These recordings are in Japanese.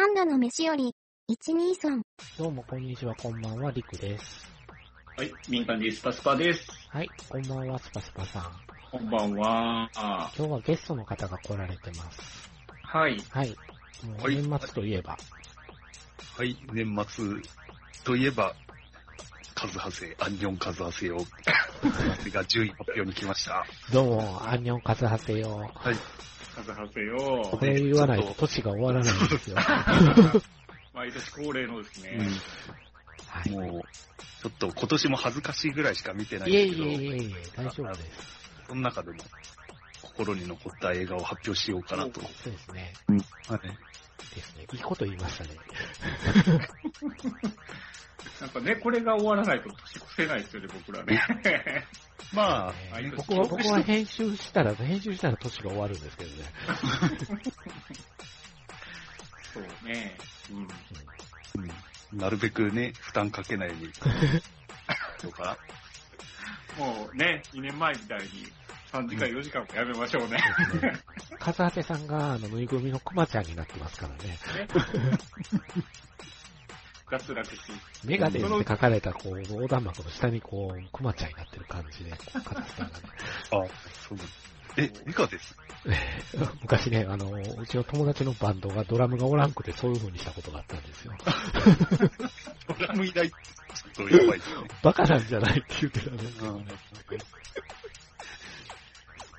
三度の飯より、一二三。どうも、こんにちは、こんばんは、りくです。はい、民間人スパスパです。はい、こんばんは、スパスパさん。こんばんは。あ今日はゲストの方が来られてます。はい。はい。もうはい年末といえば、はい、年末といえば、カズハセ、アンニョンカズハセよ。そ れが10位発表に来ました。どうも、アンニョンカズハセよ。はい。かずはせよこ。れ言わないと年が終わらないんですよ。毎年恒例のですね。はい。もう、ちょっと今年も恥ずかしいぐらいしか見てないんですけど、えいえいえ、大丈夫です。その中でも心に残った映画を発表しようかなと。そうですね。はい。ですね。いいこと言いましたね。なんかね、これが終わらないと年越せないですよね、僕らね。まあ、ね毎年僕は、僕は編集したら、編集したら年が終わるんですけどね。そうね。うん。うんなるべくね、負担かけないように。どうかもうね、2年前みたいに3時間4時間もやめましょうね。カズハセさんが、あの、ぬいぐるみのクマちゃんになってますからね。脱落し。メガデンって書かれた、こう、横断幕の下にこう、クマちゃんになってる感じで、カズハセさんがね。な。あ、そうえ、ミカです？昔ね、あの、うちの友達のバンドがドラムがおらんくてそういう風にしたことがあったんですよ。ドラムいない。ちょっとやばいですね。バカなんじゃないって言ってたんですけどうんね。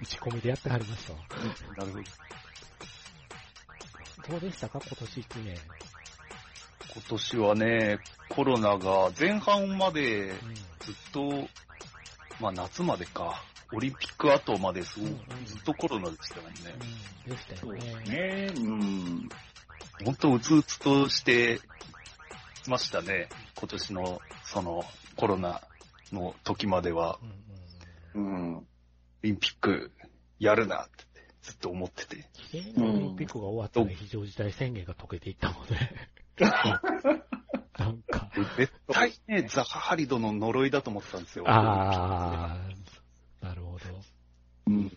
打ち込みでやってはりましたわ。なるほど。どうでしたか？今年1年。今年はね、コロナが前半までうん。ずっと、まあ夏までか、オリンピック後まですごうんずっとコロナでしたもんね。うん、でしたそうよね。ね。うん。本当うつうつとしてましたね。今年のそのコロナの時までは、うんうんうん。オリンピックやるなってずっと思ってて。綺麗にオリンピックが終わったら非常事態宣言が解けていったもんね。なんか、絶対ね、ザハハリドの呪いだと思ってたんですよ。あー、なるほど。うん。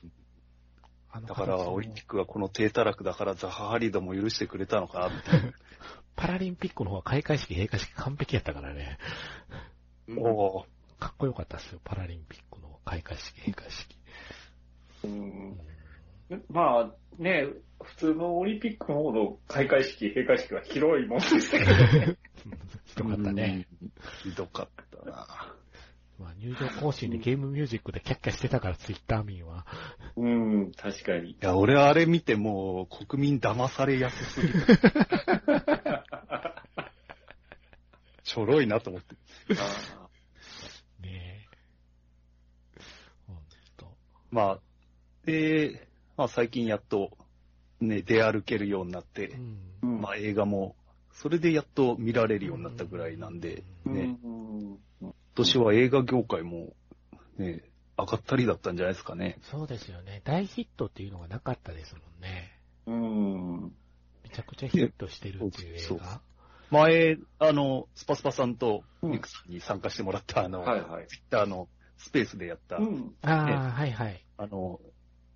だから、オリンピックはこの低たらくだからザハハリドも許してくれたのかなって。パラリンピックの方は開会式、閉会式完璧やったからね。おーかっこよかったですよ、パラリンピックの開会式、閉会式。うんまあね、普通のオリンピックの方の開会式、閉会式は広いもんでしたけどね。ひどかったね。うん。ひどかったな。まあ、入場行進でゲームミュージックでキャッキャしてたから、ツイッター民は。うん、確かに。いや、俺はあれ見てもう国民騙されやすすぎる。ちょろいなと思って。あねえ。ほんと。まあ、で、まあ最近やっとね、出歩けるようになってう、ん。まあ映画も、それでやっと見られるようになったぐらいなんで、うんね、うん今年は映画業界も、ね、上がったりだったんじゃないですかね。そうですよね。大ヒットっていうのがなかったですもんね。うん。めちゃくちゃヒットしてるっていうそう映画。前、あの、スパスパさんとうんミクさんに参加してもらった、あの、はいはい。ツイッターのスペースでやった、うん。ああ、ねはいはい。あの、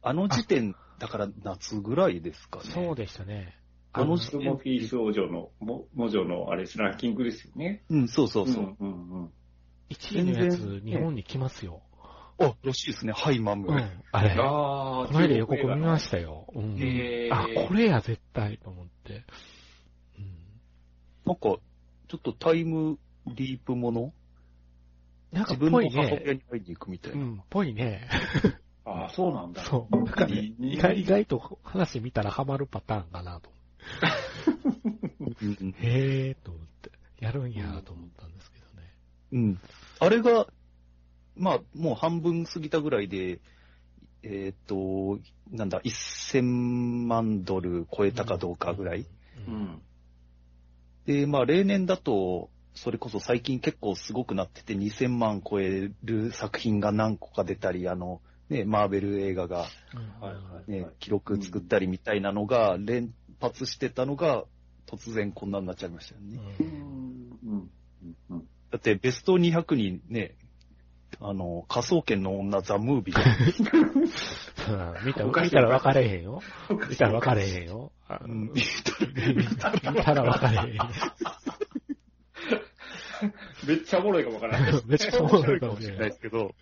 あの時点、だから夏ぐらいですかね。そうでしたね。あのスモフィー少女の、も、魔女のあれです、ランキングですよね。うん、そうそうそう。うんうんうん。1位のやつ、全然日本に来ますよ。あ、らしいですね。ハイマム。うん。あれ。あこの間予告見ましたよ。うん。へーあ、これや、絶対、と思って。うん。なんか、ちょっとタイムリープもの？なんか自分の。母親に会いに行くみたいうな。ん、ぽいね。ああ、そうなんだ。そう。なんかね、意外意外と話見たらハマるパターンかなと。へーと思って。やるんやと思ったんですけどね。うん。あれが、まあ、もう半分過ぎたぐらいで、えっ、と、なんだ、1000万ドル超えたかどうかぐらい。うん。うん。で、まあ、例年だと、それこそ最近結構すごくなってて、2000万超える作品が何個か出たり、あの、ね、マーベル映画がうんはいはいね、記録作ったりみたいなのが連発してたのが、突然こんなになっちゃいましたよね。ううんん。うん。うん。だってベスト200にね、あの、科捜研の女ザ・ムービーが 見た見たら分かれへんよ。見たら分かれへんよ。あうん見た見たら分かれへんよ。めっちゃおもろいかもわからない。めっちゃおもろいかもししれないで。すけど、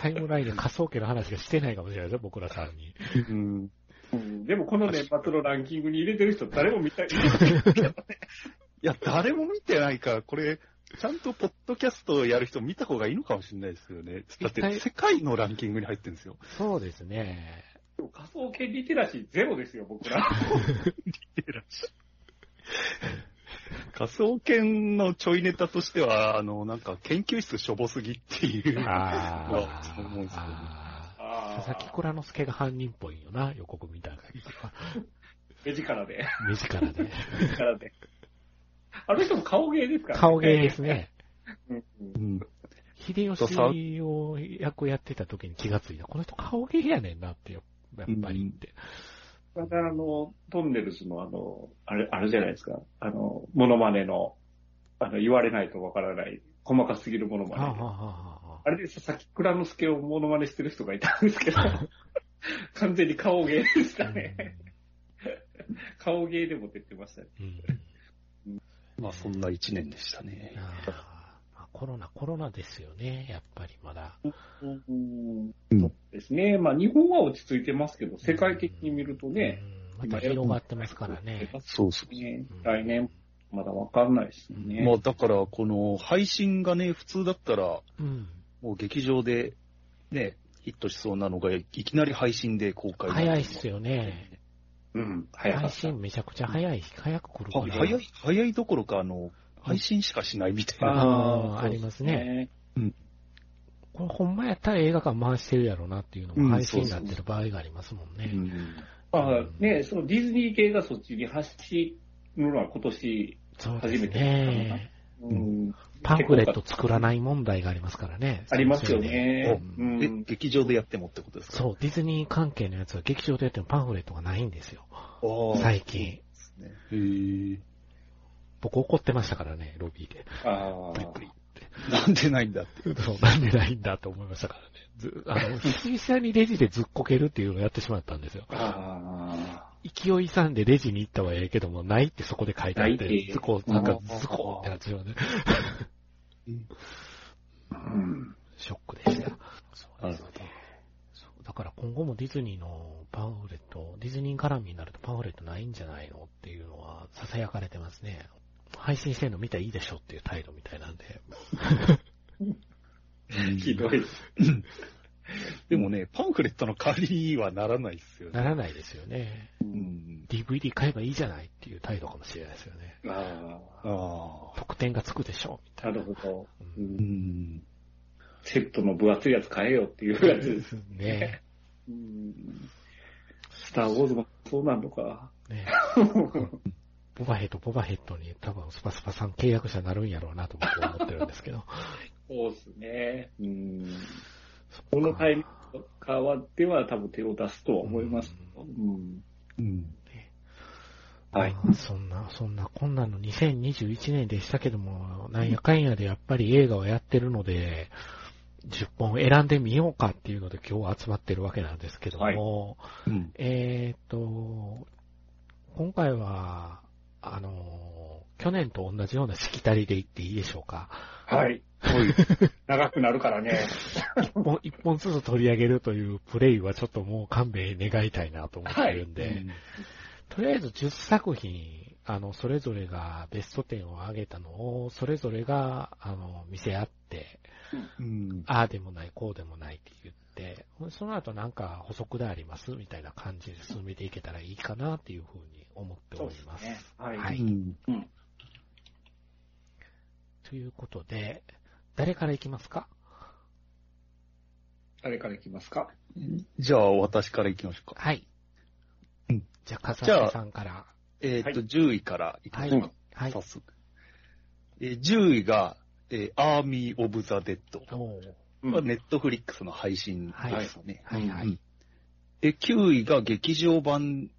タイムラインで仮想家の話がしてないかもしれないですよ、僕らさんに。うん。うんでもこの年末のランキングに入れてる人誰も見たい。いや、誰も見てないから、これ、ちゃんとポッドキャストをやる人見た方がいいのかもしれないですよね。だって、世界のランキングに入ってるんですよ。そうですね。仮想研リテラシーゼロですよ、僕ら。仮想研のちょいネタとしては、あの、なんか、研究室しょぼすぎっていう。あそう思うんですよねあ。あ佐々木蔵之介が犯人っぽいよな、予告見た限りは。目力で。目力で。目力で。あの人も顔芸ですからね。顔芸ですね。うんうんうん。秀吉を役やってた時に気がついた。この人顔芸やねんなって、やっぱりって。またあの、トンネルズのあの、あれ、あれじゃないですか。あの、モノマネの、あの、言われないとわからない、細かすぎるモノマネ。はあ、はあはあはあれで佐々木蔵之介をモノマネしてる人がいたんですけど、完全に顔芸でしあ、たね。顔芸でも出てましたね。うんまあ、そんな一年でしたね。コロナ、コロナですよね、やっぱりまだ。うんうんですね。まあ日本は落ち着いてますけど、世界的に見るとね、うん、また広がってますからね。そうそう。ね来年まだわかんないですよね。まあ、だから、この配信がね、普通だったら、うん。もう劇場で、ね、ヒットしそうなのが、いきなり配信で公開早いっすよね。うん、早か配。信めちゃくちゃ早い、早く来るから。あ早い、早いどころか、あの、配信しかしないみたいな。あーありますね。ね。これほんまやったら映画館回してるやろうなっていうのうんも配信になってる場合がありますもんね。うんまあね、そのディズニー系がそっちに走るのは今年、初めてね。うん、パンフレット作らない問題がありますからね。ありますよね。ううんえ、劇場でやってもってことですか？そう、ディズニー関係のやつは劇場でやってもパンフレットがないんですよ。う最近。へー僕怒ってましたからね、ロビーで。あプリプリ。なんでないんだって。そう、なんでないんだと思いましたからね。ずあの、久々にレジでずっこけるっていうのをやってしまったんですよ。あ勢い勇んでレジに行ったはええけども、ないってそこで書いてあってて、ズコ、なんかズコってなってしまうね。あ。うん。ショックでした。そうなるほど。そうだから今後もディズニーのパンフレット、ディズニー絡みになるとパンフレットないんじゃないのっていうのは囁かれてますね。配信してんの見たらいいでしょっていう態度みたいなんで。ひどい。でもね、パンフレットの代わりにはならないですよね。ならないですよね。うん。DVD 買えばいいじゃないっていう態度かもしれないですよね。あああ。得点がつくでしょみあ。たいな。なるほど。ううんんセットの分厚いやつ買えよっていうやつです。ねうんスター・ウォーズもそうなのか。ね ボバヘッド、ボバヘッドに多分スパスパさん契約者になるんやろうなと僕は思ってるんですけど。そうですね。うん。このタイミングかはでは多分手を出すとは思います。うん。うん。はいまあそんな、そんな、こんなの2021年でしたけども、なんやかんやでやっぱり映画をやってるので、10本選んでみようかっていうので今日集まってるわけなんですけども、うん。えーと、今回は、あの、去年と同じようなしきたりで言っていいでしょうか？はい。長くなるからね。一本、一本ずつ取り上げるというプレイはちょっともう勘弁願いたいなと思ってるんで、とりあえず10作品、あの、それぞれがベスト10を上げたのを、それぞれが、あの、見せ合って、うん。ああでもない、こうでもないって言って、その後なんか補足でありますみたいな感じで進めていけたらいいかなっていうふうに思っております。ね。はい。はいうん。ということで、誰から行きますか？誰からいきますか？じゃあ、私から行きましょうか。はい。うんじゃあ、笠じゃあ瀬さんから。えーっと、は10位からいきましょうか。はい。早速。えー10位が、えーアーミー・オブ・ザ・デッド。ネットフリックスの配信ですね。はいはい。うんで、9位が劇場版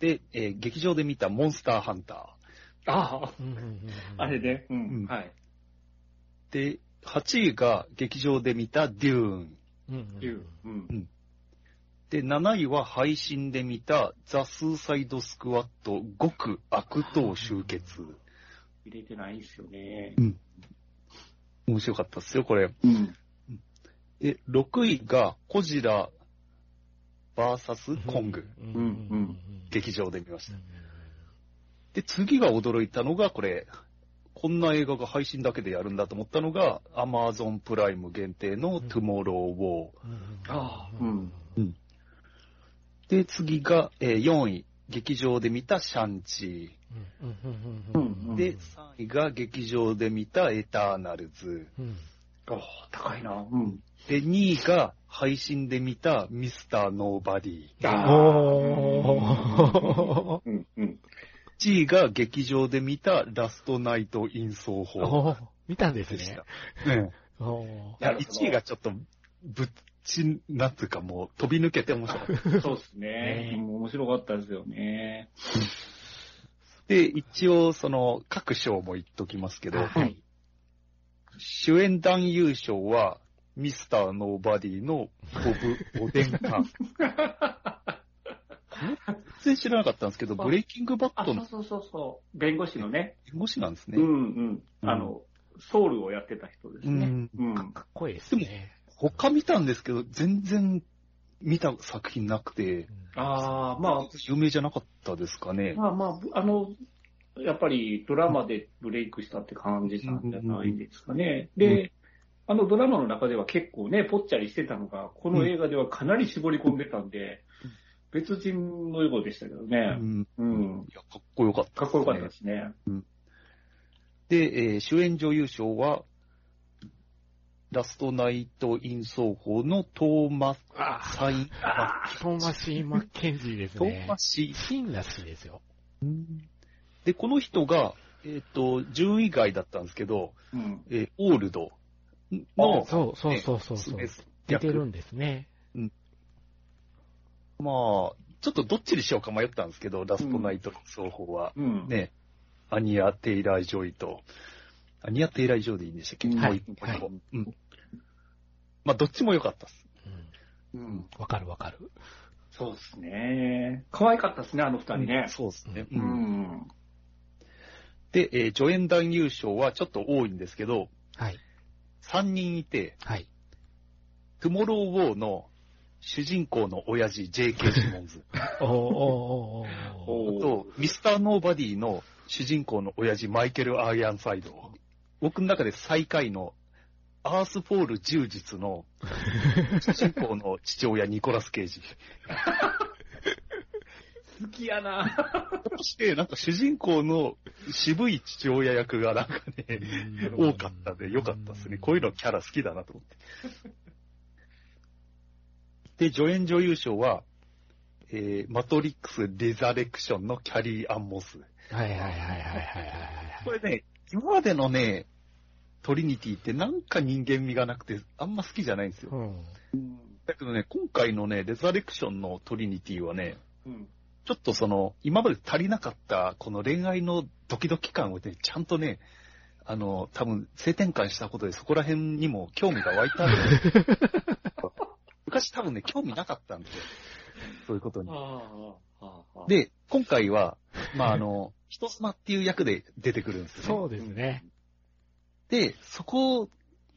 で、えー劇場で見たモンスターハンタああ、うんうんうんうんあれで、ううんん。はい。ー。で、8位が劇場で見たデューン。うんうんうんいう。うん。で、7位は配信で見たザ・スーサイド・スクワット極悪党集結。入れてないんですよね。面白かったですよ、これ。うん。で、6位がコジラバーサスコング。うんうん劇場で見ました。で、次が驚いたのが、これ、こんな映画が配信だけでやるんだと思ったのが、アマゾンプライム限定のトゥモロー・ウォー。ああ、うん。で、次が、えー4位、劇場で見たシャンチうん。ー。で、3位が劇場で見たエターナルズ。ああ、高いな。うん。で、2位が配信で見たミスター・ノーバディ。あおー。うん、うん。1位が劇場で見たラストナイト・イン奏法見たんですね。うんおーいや、1位がちょっと、ぶっち、なんつうかもう飛び抜けて面白かった。そうですね。ねうん面白かったですよね。で、一応、その、各賞も言っときますけど、はい。主演男優賞は、ミスター・ノーバディのボブ・オデンカン。全然知らなかったんですけど、ブレイキングバッあ、トのそうそうそうそう。弁護士のね。弁護士なんですね。うん、うん。あの、ソウルをやってた人ですね。うんうん。かっこいいですね。他見たんですけど、全然見た作品なくて、ああ、まあ、有名じゃなかったですかね。まあまあ、あの、やっぱりドラマでブレイクしたって感じなんじゃないですかね。で、あのドラマの中では結構ね、ぽっちゃりしてたのが、この映画ではかなり絞り込んでたんで、別人のようでしたけどうね。ん。うん。いや、かっこよかった、かっこよかったですね。で、えー主演女優賞は、ラストナイト・イン奏法のトーマス・あサイン、あトーマシー・マッケンジーですねトーマ。シシンらしいですよ。で、この人が、えっ、と、10位外だったんですけど、うん。えーオールドの、そうそうそうそうそう。出てるんですね。まあ、ちょっとどっちにしようか迷ったんですけど、ラストナイトソーホーは、うん。ね、アニア・テイラー・ジョイと、アニア・テイラー・ジョイでいいんでしたっけ、うんもう一個はいうん。まあ、どっちも良かったです。うんうん。わかるわかる。そうですね。可愛かったですね、あの二人ね。そうですね。ううんん。で、えー助演男優賞はちょっと多いんですけど、はい。3人いて、はい。トゥモロー・ウォーの主人公の親父、J.K. シモンズ。おーおーおーおと、ミスター・ノーバディの主人公の親父、マイケル・アイアンサイド。僕の中で最下位の、アースフォール充実の 主人公の父親、ニコラス・ケイジ。好きやな。そして、なんか主人公の渋い父親役がなんかね、多かったんで、よかったですね。こういうのキャラ好きだなと思って。で、助演女優賞は、えー、マトリックス・レザレクションのキャリー・アンモス。はいはいはいはいはいはいはい。これね、今までのね、トリニティってなんか人間味がなくて、あんま好きじゃないんですよ。うん。だけどね、今回のね、レザレクションのトリニティはね、うん。ちょっとその、今まで足りなかった、この恋愛のドキドキ感をね、ちゃんとね、あの、多分、性転換したことでそこら辺にも興味が湧いたんで、昔多分ね、興味なかったんですよ。そういうことに。で、今回は、まあ、あの、人妻っていう役で出てくるんですよね。そうですね。で、そこ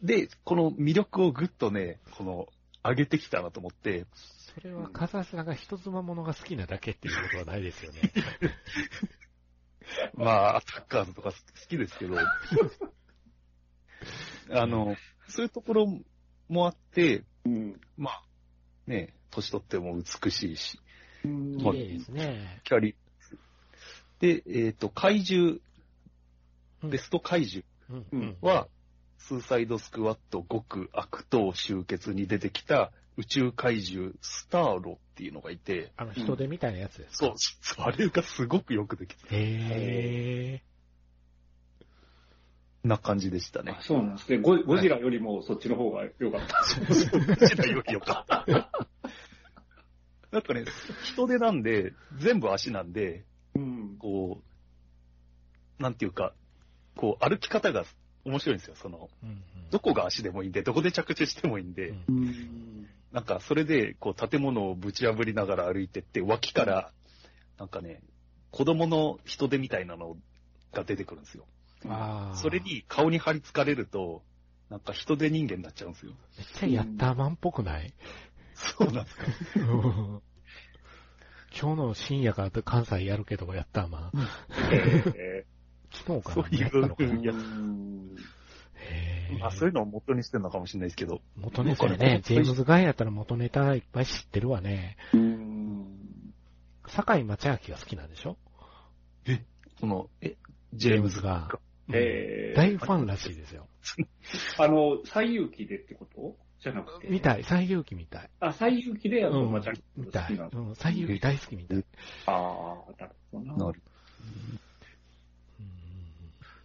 で、この魅力をぐっとね、この、上げてきたなと思って、それは、笠さんが人妻ものが好きなだけっていうことはないですよね。まあ、アタッカーズとか好きですけど、あの、そういうところもあって、うん。まあ、ね、年取っても美しいし、うん。綺麗ですね。キャリで、えっ、と、怪獣、うん。ベスト怪獣うん。うん。は、スーサイドスクワット極悪党集結に出てきた宇宙怪獣スターロっていうのがいて、あの、人手みたいなやつですう、そうあれがすごくよくできてへな感じでしたねあ。そうなんですね。ゴゴジラよりもそっちの方が良かった。そうそう、うちらよりよかった。なんかね、人手なんで、全部足なんで、うん。ー。こう、なんていうか、こう、歩き方が面白いんですよ。その、うんうんどこが足でもいいんで、どこで着地してもいいんで、うんうん。なんかそれで、こう建物をぶち破りながら歩いてって、脇から、なんかね、子供の人手みたいなのが出てくるんですよ。ああ。それ。に顔に張り付かれると、なんか人手人間になっちゃうんですよ。めっちゃヤッターマンっぽくない、そうなんですか。今日の深夜から関西やるけど、ヤッターマン。え 昨日かそういうなやったのまあそういうのを元にしてるのかもしれないですけど。元ネタやね。ジェームズ・ガンやったら元ネタいっぱい知ってるわね。うん。坂井町明が好きなんでしょ？この、え、ジェームズが。が。えー大ファンらしいですよ。あの、最遊記でってこと？じゃなくて。見たい。最遊記みたい。あ、最遊記で、あの、うんまあ、ちゃんと見たい。好きなのうん、最遊記大好きみたい。ああ、なるほどな。なる。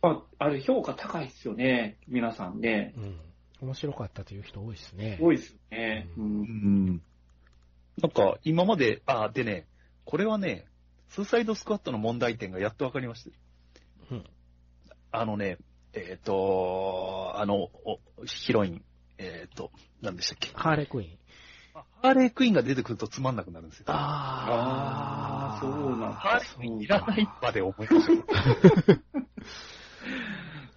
まあ、あれ、評価高いですよね。皆さんね。うん。うん面白かったという人多いですね。多いですよね。う。うんん。なんか、今まで、あ、でね、これはね、スーサイドスクワットの問題点がやっとわかりました。うんあのね、えっ、と、あの、おヒロイン、えっ、と、何でしたっけ？ハーレークイーン。ハーレークイーンが出てくるとつまんなくなるんですよ。あーそうなんだハーレークイーンいらないまで思いました。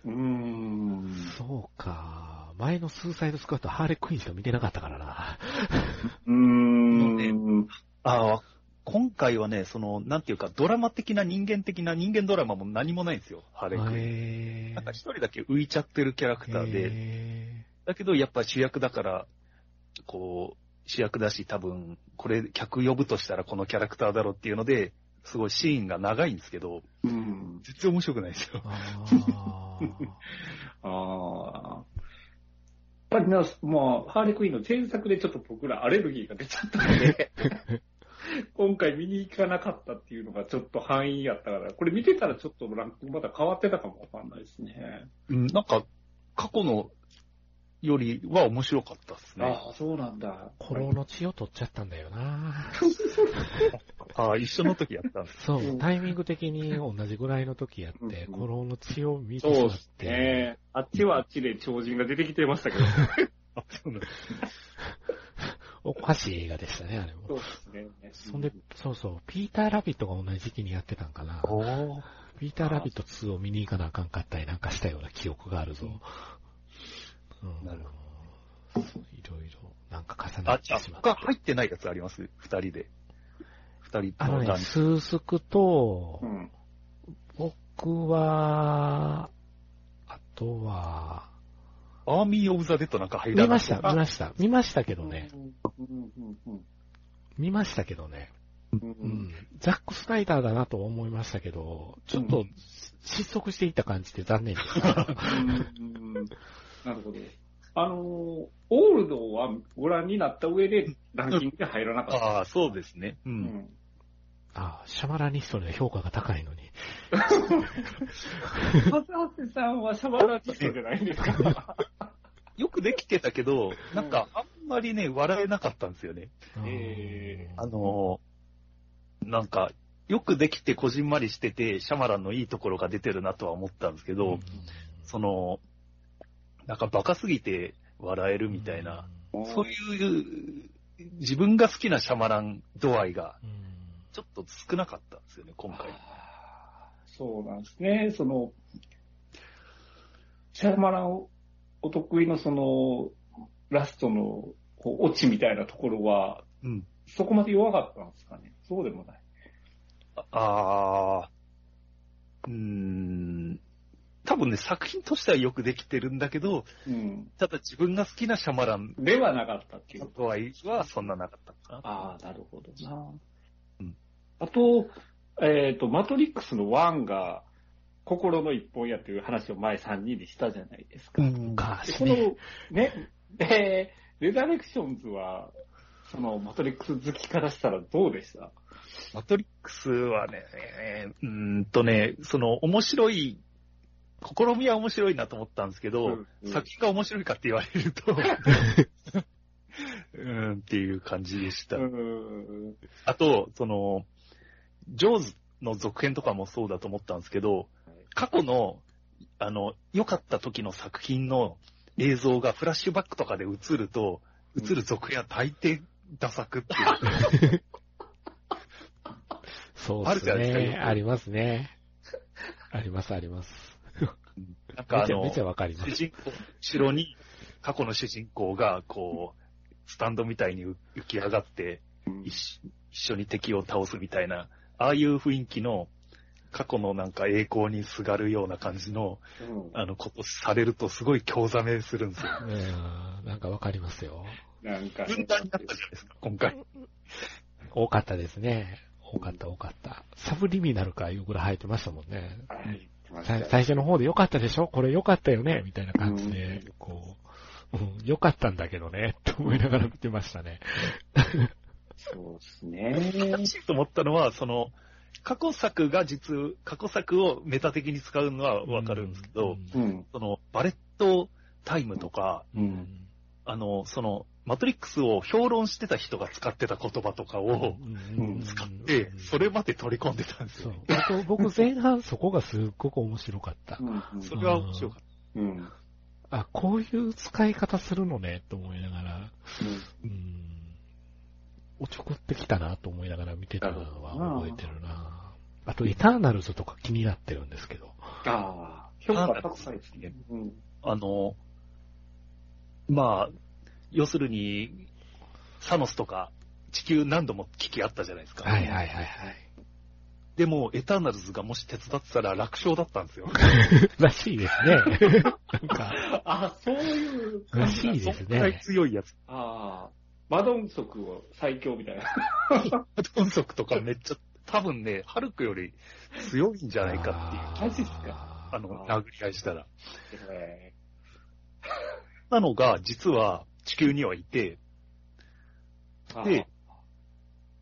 うーん。そうか。前のスーサイドスクワット、ハーレークイーンしか見てなかったからな。うーん。ああ、今回はね、その、なんていうか、ドラマ的な人間的な人間ドラマも何もないんですよ、ハーレークイーン。へなんか一人だけ浮いちゃってるキャラクターで、へだけどやっぱ主役だから、こう、主役だし多分、これ客呼ぶとしたらこのキャラクターだろうっていうので、すごいシーンが長いんですけど、うん。全然面白くないですよ。あー ああ。やっぱりな、まあ、ハーレークイーンの前作でちょっと僕らアレルギーが出ちゃったので、今回見に行かなかったっていうのがちょっと範囲やったから、これ見てたらちょっとランクまだ変わってたかもわかんないですね。うん、なんか、過去のよりは面白かったですね。ああ、そうなんだ。古老の血を取っちゃったんだよな。ああ、一緒の時やったんです。そうう、んタイミング的に同じぐらいの時やって、うん古老の血を見てしまっそうですて、ね。あっちはあっちで超人が出てきてましたけど。あ、そうなんです。おかしい映画でしたね、あれも。そうですね。そんで、そうそう、ピーター・ラビットが同じ時期にやってたんかな。おピーター・ラビット2を見に行かなあかんかったりなんかしたような記憶があるぞ。うん、なるほど。いろいろ、なんか重なあっ、てあ、しまって他。入ってないやつあります？二人で。二人あのね、男スースクとう、ん。僕は、あとは、アーミー・オブ・ザ・デッドなんか入らない。見ました、見ました。見ましたけどね。見ましたけどね。うん。ザック・スナイダーだなと思いましたけど、ちょっと失速していった感じで残念でした。うんなるほど。あのー、オールドはご覧になった上でランキングで入らなかった。ああ、そうですね。う。うんん。あシャマラニストで評価が高いのに。松橋さんはシャバラティストじゃないんですか よくできてたけど、なんかあんまりね、笑えなかったんですよね。えあのー、なんか、よくできてこじんまりしてて、シャマランのいいところが出てるなとは思ったんですけど、その、なんかバカすぎて笑えるみたいな、そういう、自分が好きなシャマラン度合いがうん。ちょっと少なかったんですよね、今回。そうなんですね。その、シャマランお得意のその、ラストのこうオチみたいなところは、うん。そこまで弱かったんですかね？そうでもない。ああ、うーん、多分ね、作品としてはよくできてるんだけど、うん。ただ自分が好きなシャマランではなかったっていうの。度合いはそんななかったかな。ああ、なるほどな。うんあと、えっ、と、マトリックスの1が心の一本やという話を前3人でしたじゃないですか。でこ昔ね。の、ね、で、レザレクションズは、そのマトリックス好きからしたらどうでした？マトリックスはね、うーんとね、その面白い、試みは面白いなと思ったんですけど、うんうん作品が面白いかって言われると、うーんっていう感じでした。うん。あと、その、ジョーズの続編とかもそうだと思ったんですけど、過去の、あの、良かった時の作品の映像がフラッシュバックとかで映ると、映る続編は大抵ダ作っていう。そうですあるじゃない？ですかね。ありますね。あります、あります。なんかあのめちゃめ、ちゃわかります。主人公、後ろに過去の主人公が、こう、スタンドみたいに浮き上がって、一緒に敵を倒すみたいな、ああいう雰囲気の、過去のなんか栄光にすがるような感じの、うんあの、ことされるとすごい興ざめするんですよ。うん、なんかわかりますよ。なんか、分断になったじゃないですか、今回。多かったですね。多かった、多かった。サブリミナルかいうぐらい入ってましたもんね。はいさ最初の方で良かったでしょ？これ良かったよね？みたいな感じで、こう、うん、良かったんだけどね、と思いながら見てましたね。そうですね。難しいと思ったのは、その、過去作が実、過去作をメタ的に使うのはわかるんですけど、うん。その、バレットタイムとか、う。うんんあの、その、マトリックスを評論してた人が使ってた言葉とかをうん使って、それまで取り込んでたんですそうよ。。僕僕前半そこがすっごく面白かった。うん。それは面白かっうん。あ、こういう使い方するのね、と思いながら、うん、おちょこってきたなと思いながら見てたのは覚えてるな。あと、エターナルズとか気になってるんですけど。ああ、評価高いですね。うん。た。あの、まあ、要するに、サノスとか地球何度も危機あったじゃないですか。はいはいはいはい。でも、エターナルズがもし手伝ってたら楽勝だったんですよ。らしいですね。なんか、あ、そういうらしいですね。強いやつ。ああ、マドンソクを最強みたいな。ドンソクとかめっちゃ、多分ね、ハルクより強いんじゃないかっていう。マジっすか？かあの、殴り合いしたら。えなのが、実は地球にはいて、ーで、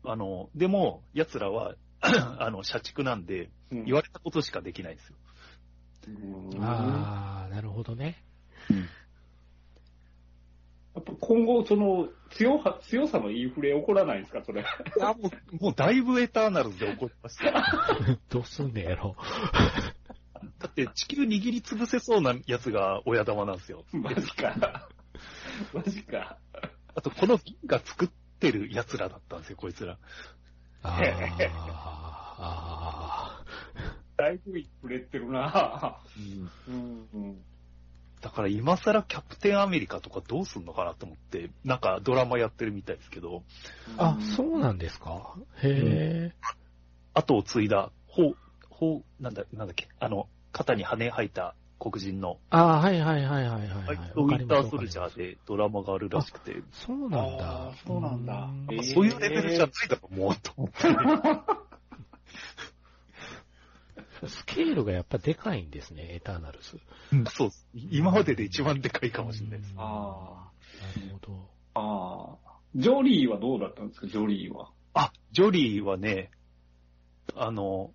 あの、でも、奴らは、あの、社畜なんで、うん言われたことしかできないんですよ。うんああ、なるほどね。やっぱ今後、その強は、強さのインフレ起こらないんですか、それ。あもう、もうだいぶエターナルズで怒ってましたよ。どうすんねやろ。だって地球握りつぶせそうなやつが親玉なんですよ。マジか。マジか。あと、この銀が作ってる奴らだったんですよ、こいつら。ああ、だいぶインフレってるなうん。うん。だから今更キャプテンアメリカとかどうすんのかなと思って、なんかドラマやってるみたいですけど、あ、そうなんですか？へえ。後を継いだ、ほう、ほう、なんだ、なんだっけ、あの、肩に羽生えた黒人の、あはいはいはいはいはい。はい。はいウィンターソルジャーでドラマがあるらしくて、そうなんあだ。ー。そうなんだ。そういうレベルじゃないだろ、もう、と思って。スケールがやっぱでかいんですね、エターナルズ。うんそう。今までで一番でかいかもしれないです。あなるほど。あ。ああ。ジョリーはどうだったんですか、ジョリーは。あ、ジョリーはね、あの、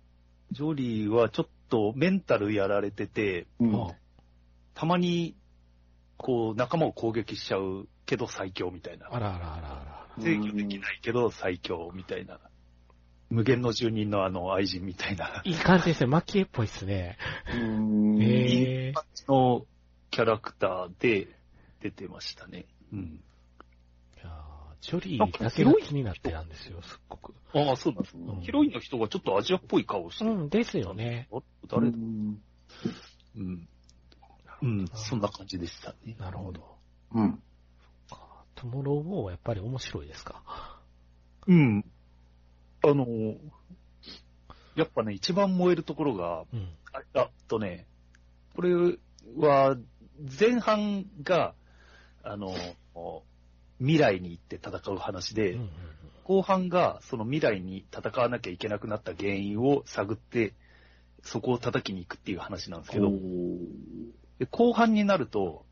ジョリーはちょっとメンタルやられてて、うんあたまに、こう、仲間を攻撃しちゃうけど最強みたいな。あらあらあらあら。制御できないけど最強みたいな。無限の住人のあの愛人みたいな。いい感じですね。マキエっぽいっすね。うん。へえ。のキャラクターで出てましたね。うん。いやージョリーだけが気になってたんですよ、すっごく。ああ、そうなんです、うんヒロインの人がちょっとアジアっぽい顔してる。うん、ですよね。あ誰だうん。うん。うん、そんな感じでしたね。なるほど。うん。トゥモローウォーはやっぱり面白いですか？うん。あの、やっぱね、一番燃えるところが、うん。ああとね、これは、前半が、あの、未来に行って戦う話で、うんうん後半がその未来に戦わなきゃいけなくなった原因を探って、そこを叩きに行くっていう話なんですけど、で後半になると、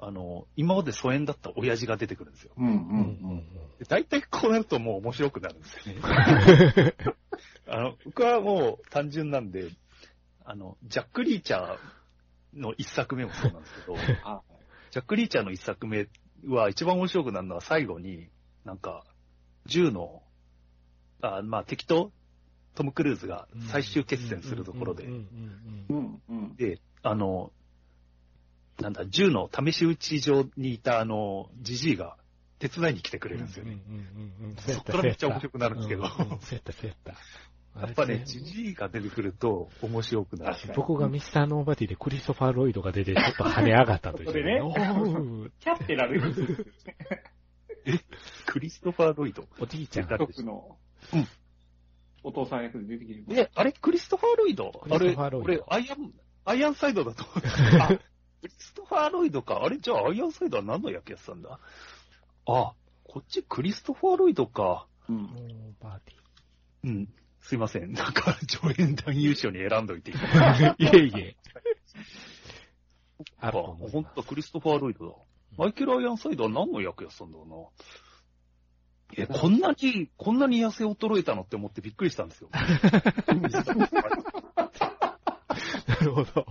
あの、今まで疎遠だった親父が出てくるんですよ。うんううんうん大体こうなるともう面白くなるんですよね。あの、僕はもう単純なんで、あの、ジャック・リーチャーの一作目もそうなんですけど、あ ジャック・リーチャーの一作目は一番面白くなるのは最後に、なんか、銃の、あまあ敵とトム・クルーズが最終決戦するところで。で、あの、なんだ、銃の試し撃ち場にいたあの、ジジイが手伝いに来てくれるんですよね。うんうんうんうん。そっからめっちゃ面白くなるんですけどそうやった、そうやった。やっぱね、あれジジイが出てくると面白くなる。僕がミスターノーバディでクリストファー・ロイドが出て、ちょっと跳ね上がったという。そこでねおーキャってなる。クリストファー・ロイド？おじいちゃん。誰僕のうん、お父さん役で出てきてる。え、あれ？クリストファー・ロイド？クリストファーロイドあれ、俺、アイアン、アイアンサイドだと思って。あ、クリストファー・ロイドか？あれ、じゃあアイアンサイドは何の役やってたんだ？あ、こっちクリストファー・ロイドか。うんノーバデうん。すいません。なんか、助演男優賞に選んどいて いえいえ。あほんとクリストファー・ロイドだ。マイケル・アイアンサイドは何の役やってたんだろうな。え、こんなに、こんなに痩せ衰えたのって思ってびっくりしたんですよ。なるほど。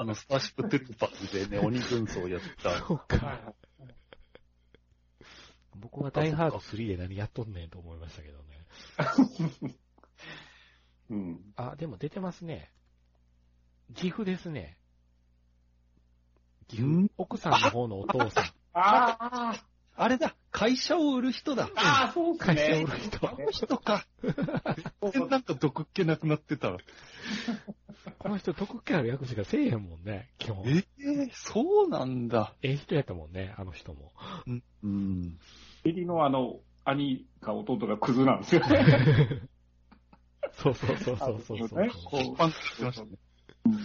あの、スターシップ・トゥルーパーズでね、鬼軍曹やった。そうはいか。僕はダイハード3で何やっとんねんと思いましたけどね。うん。あ、でも出てますね。岐阜ですね。岐阜ん？奥さんの方のお父さん。ああ、あれだ、会社を売る人だ。ああ、そうです会社ね売。る人。あの人か。全然なんか毒っ気なくなってた。この人、得気ある役しかせえへんもんね、基本。ええそうなんだ。ええ人やったもんね、あの人も。うん。うん。エリのあの、兄か弟がクズなんですよね。そうそうそうそうそうそう。ねこ一般化してましたね。うん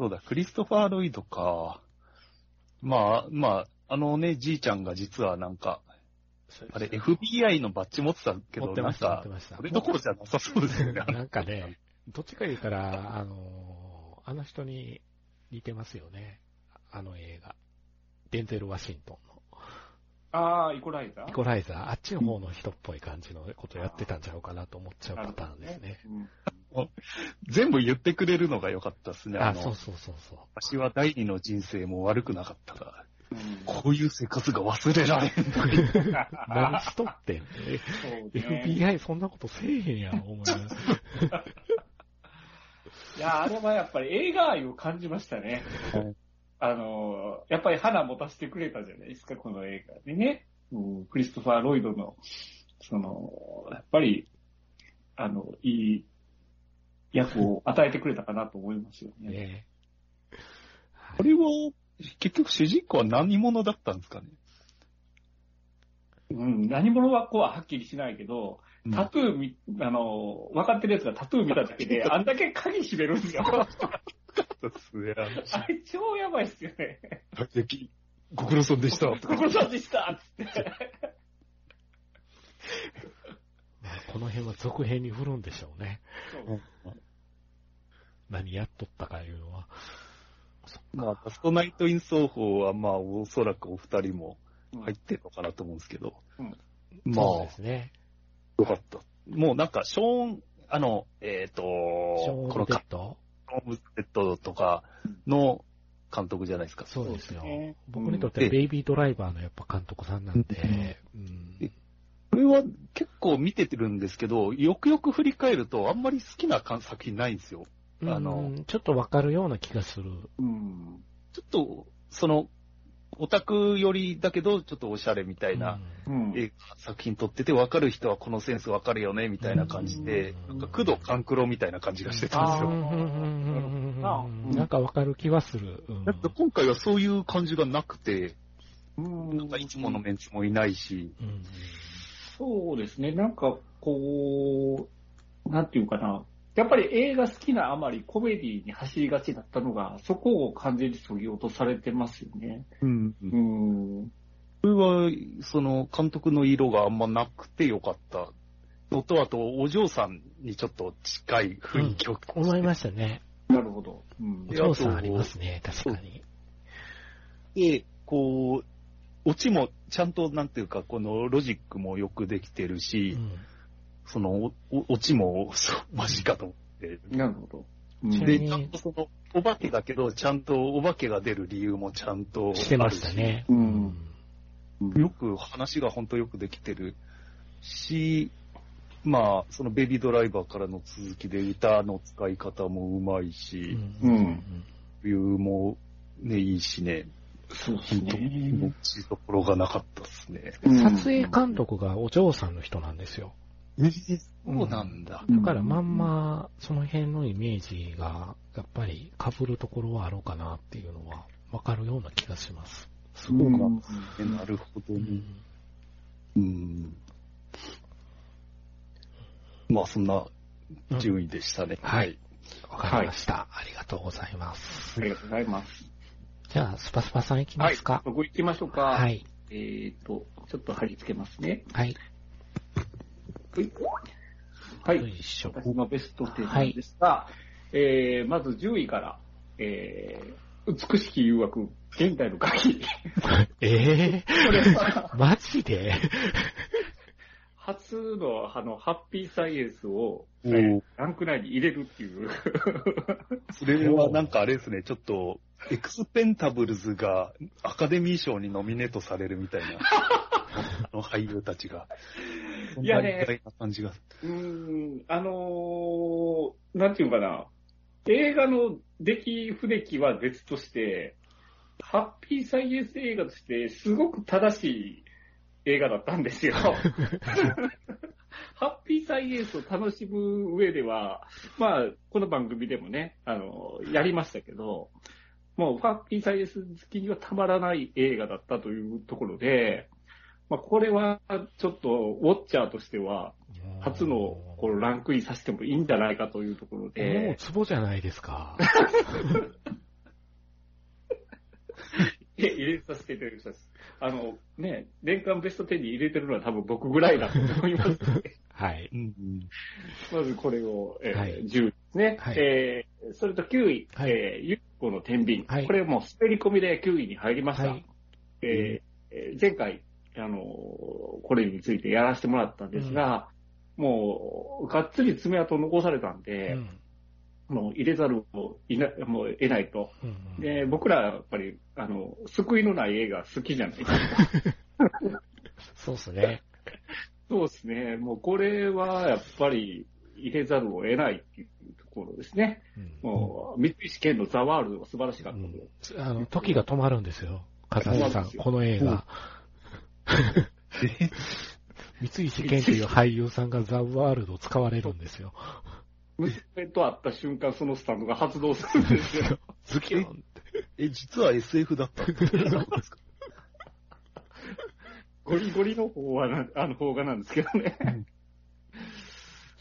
そうだ、クリストファー・ロイドか。まあ、まあ、あのね、じいちゃんが実はなんか、あれ、FBI のバッジ持ってたけど、なんか。それどころじゃなさそうですよね。なんかね、どっちか言ったら、あのーあの人に似てますよね。あの映画。デンゼル・ワシントンの。ああ、イコライザー？イコライザー、あっちの方の人っぽい感じのことやってたんちゃうかなと思っちゃうパターンですね。うん全部言ってくれるのが良かったですね。あ、そうそうそうそう。私は第二の人生も悪くなかったが、うんこういう生活が忘れられん 何しとってんね。ね FBI そんなことせえへんやん、お前。いや、あれはやっぱり映画愛を感じましたねはい。あの、やっぱり花持たせてくれたじゃないですか、この映画でね。うんクリストファー・ロイドの、その、やっぱり、あの、いい役を与えてくれたかなと思いますよね。ねこれは、結局主人公は何者だったんですかね？うん、何者はこうははっきりしないけど、うんタトゥーみ、あの、分かってるやつがタトゥー見ただけで、あんだけ鍵閉めるんですよ。すげえあれ超やばいっすよね。ご苦労さんでした。ご苦労さんでしたっつって。まあこの辺は続編に振るんでしょうね。何やっとったかいうのは。まあ、ラストナイトイン奏法は、まあ、おそらくお二人も入ってるのかなと思うんですけど。うんまそうあですね。よかった。もうなんか、ショーン、あの、えっ、と、ショーン・このカデッドショーン・デッドとかの監督じゃないですか。そうですよ。僕にとってはベイビードライバーのやっぱ監督さんなんで、うんこれは結構見ててるんですけど、よくよく振り返ると、あんまり好きな作品ないんですよ。あのうんちょっとわかるような気がする。うん。ちょっと、その、オタク寄りだけど、ちょっとおしゃれみたいな、うん。映画作品撮ってて、分かる人はこのセンス分かるよね、みたいな感じで、うんなんか、工藤官九郎みたいな感じがしてたんですよ。うんなんかわかる気はする。うんだって今回はそういう感じがなくて、うんなんかいつものメンツもいないし、うんそうですね。なんか、こう、なんていうかな。やっぱり映画好きなあまりコメディに走りがちだったのが、そこを完全に削ぎ落とされてますよね。うん。うん。それは、その、監督の色があんまなくてよかった。のと、あと、お嬢さんにちょっと近い雰囲気を、思いましたね。なるほど。うんお父さんありますね、確かに。で、こう、オチもちゃんと、なんていうか、このロジックもよくできてるし、うんその、おおオチも、そう、マジかと思って。なるほど。うんで、ちゃんとその、お化けだけど、ちゃんとお化けが出る理由もちゃんとししてましたね。うんよく、話が本当よくできてるし、まあ、そのベビードライバーからの続きで歌の使い方もうまいし、うんうん理由もね、いいしね。そうです本当に持ちどころがなかったですね。撮影監督がお嬢さんの人なんですよ。えそうなんだ。うんだからまんま、その辺のイメージが、やっぱり被るところはあろうかなっていうのは、わかるような気がします。そうか。うんえなるほどね。うんうん。まあ、そんな順位でしたね。はい。わかりました、ありがとうございます。ありがとうございます。じゃあ、スパスパさん行きますか。そこ行きましょうか。はい。えっ、と、ちょっと貼り付けますね。はい。はい。よいしょ。私のベスト10なんですが、えー、まず10位から、えー、美しき誘惑、現代の鍵。ええこれは、マジで？初の、あの、ハッピーサイエンスを、ランク内に入れるっていう。それはなんかあれですね、ちょっと、エクスペンタブルズがアカデミー賞にノミネートされるみたいな、あ の俳優たちが。いやね感じが。うーん、あのー、なんていうかな、映画の出来不出来は別として、ハッピーサイエンス映画としてすごく正しい映画だったんですよ。ハッピーサイエンスを楽しむ上では、まあ、この番組でもね、あの、やりましたけど、もうハッピーサイエンス好きにはたまらない映画だったというところで、まあ、これはちょっとウォッチャーとしては、初のこのランクインさせてもいいんじゃないかというところもうで、ツボじゃないですか。入れさせていただきます。あの、ね、年間ベスト10に入れてるのは多分僕ぐらいだと思いますので、はい。うんまずこれを、えーはい10位ですね。はいえーそれと9位、はいえーゆっこの天秤。はいこれもう滑り込みで9位に入りました。はいえーえー前回、あのーこれについてやらせてもらったんですが、もう、がっつり爪痕を残されたんうで、んもう入れざるをいなもう得ないと。うんうんで、僕らやっぱり、あの、救いのない映画好きじゃないですか。そうですね。そうですね。もうこれはやっぱり入れざるを得ないっていうところですね。うんもう、三菱健のザワールドが素晴らしかっうたと。んあの、時が止まるんですよ。風間さん、この映画。三石健っていう俳優さんがザ・ワールドを使われるんですよ。娘と会った瞬間、そのスタンドが発動するんですよ。ズキュンえ、実は SF だったんですかゴリゴリの方はな、あの方がなんですけどね。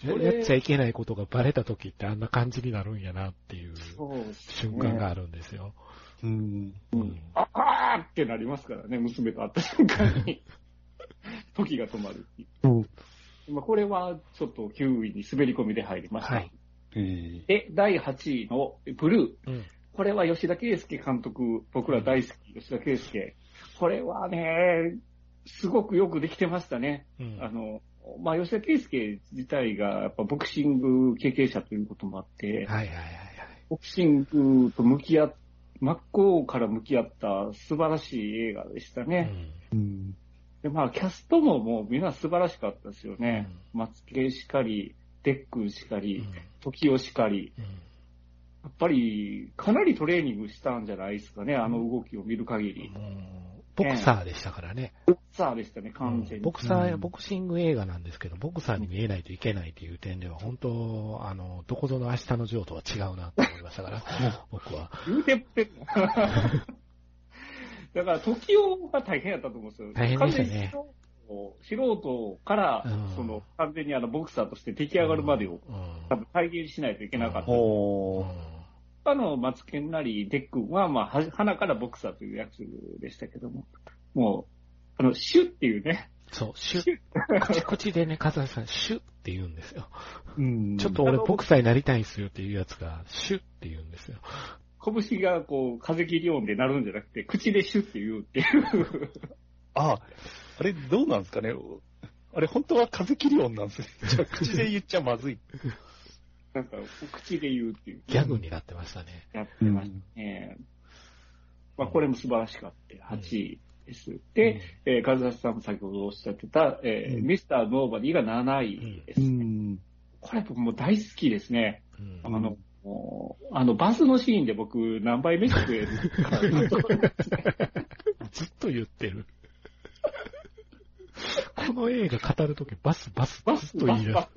こ れやっちゃいけないことがバレた時ってあんな感じになるんやなっていう瞬間があるんですよ。うん。うんああーってなりますからね、娘と会った瞬間に。時が止まるっていう。まあ、これはちょっと9位に滑り込みで入りました。はい。えーで、第8位のブルー。うん。これは吉田圭介監督、僕ら大好き、吉田圭介。これはね、すごくよくできてましたね。うんあの、まあ、吉田圭介自体がやっぱボクシング経験者ということもあって、はいはいはいはい。ボクシングと向き合っ、真っ向から向き合った素晴らしい映画でしたね。うん。で、まあ、キャストももうみんな素晴らしかったですよね。松圭しかり、デックンしかうんり、時代しかり。うんやっぱり、かなりトレーニングしたんじゃないですかね、あの動きを見る限り。もうボクサーでしたからね。さあでしたね、完全に。ボクサー、うんボクシング映画なんですけど、ボクサーに見えないといけないという点では、本当、あの、どこぞの明日のジョーとは違うなと思いましたから、僕は。言うてってんの だから、時代が大変やったと思うんですよ。大変でしたね素人から、うんその、完全にあの、ボクサーとして出来上がるまでを、うん多分体現しないといけなかった。ほあの、松健なり、デックンは、まあ、は鼻からボクサーというやつでしたけども、もう、あの、シュっていうね、そう、シュッ、口口でね、風さん、シュッって言うんですよ。う。うん。ちょっと俺ボクサーになりたいんすよっていうやつが、シュッって言うんですよ。拳がこう、風切り音で鳴るんじゃなくて、口でシュって言うっていう。あ、あれどうなんですかね？あれ本当は風切り音なんですね。じゃあ口で言っちゃまずい。なんか、口で言うっていう。ギャグになってましたね。やってましたね。まあ、これも素晴らしかった。8位です。で、えー、和橋さんも先ほどおっしゃってた、えーうんミスターノーバディが7位です。ん。これ僕もう大好きですね。うんあの、あの、バスのシーンで僕何倍飯食えるか ずっと言ってる。この映画語るときバスバスバス、と言い出す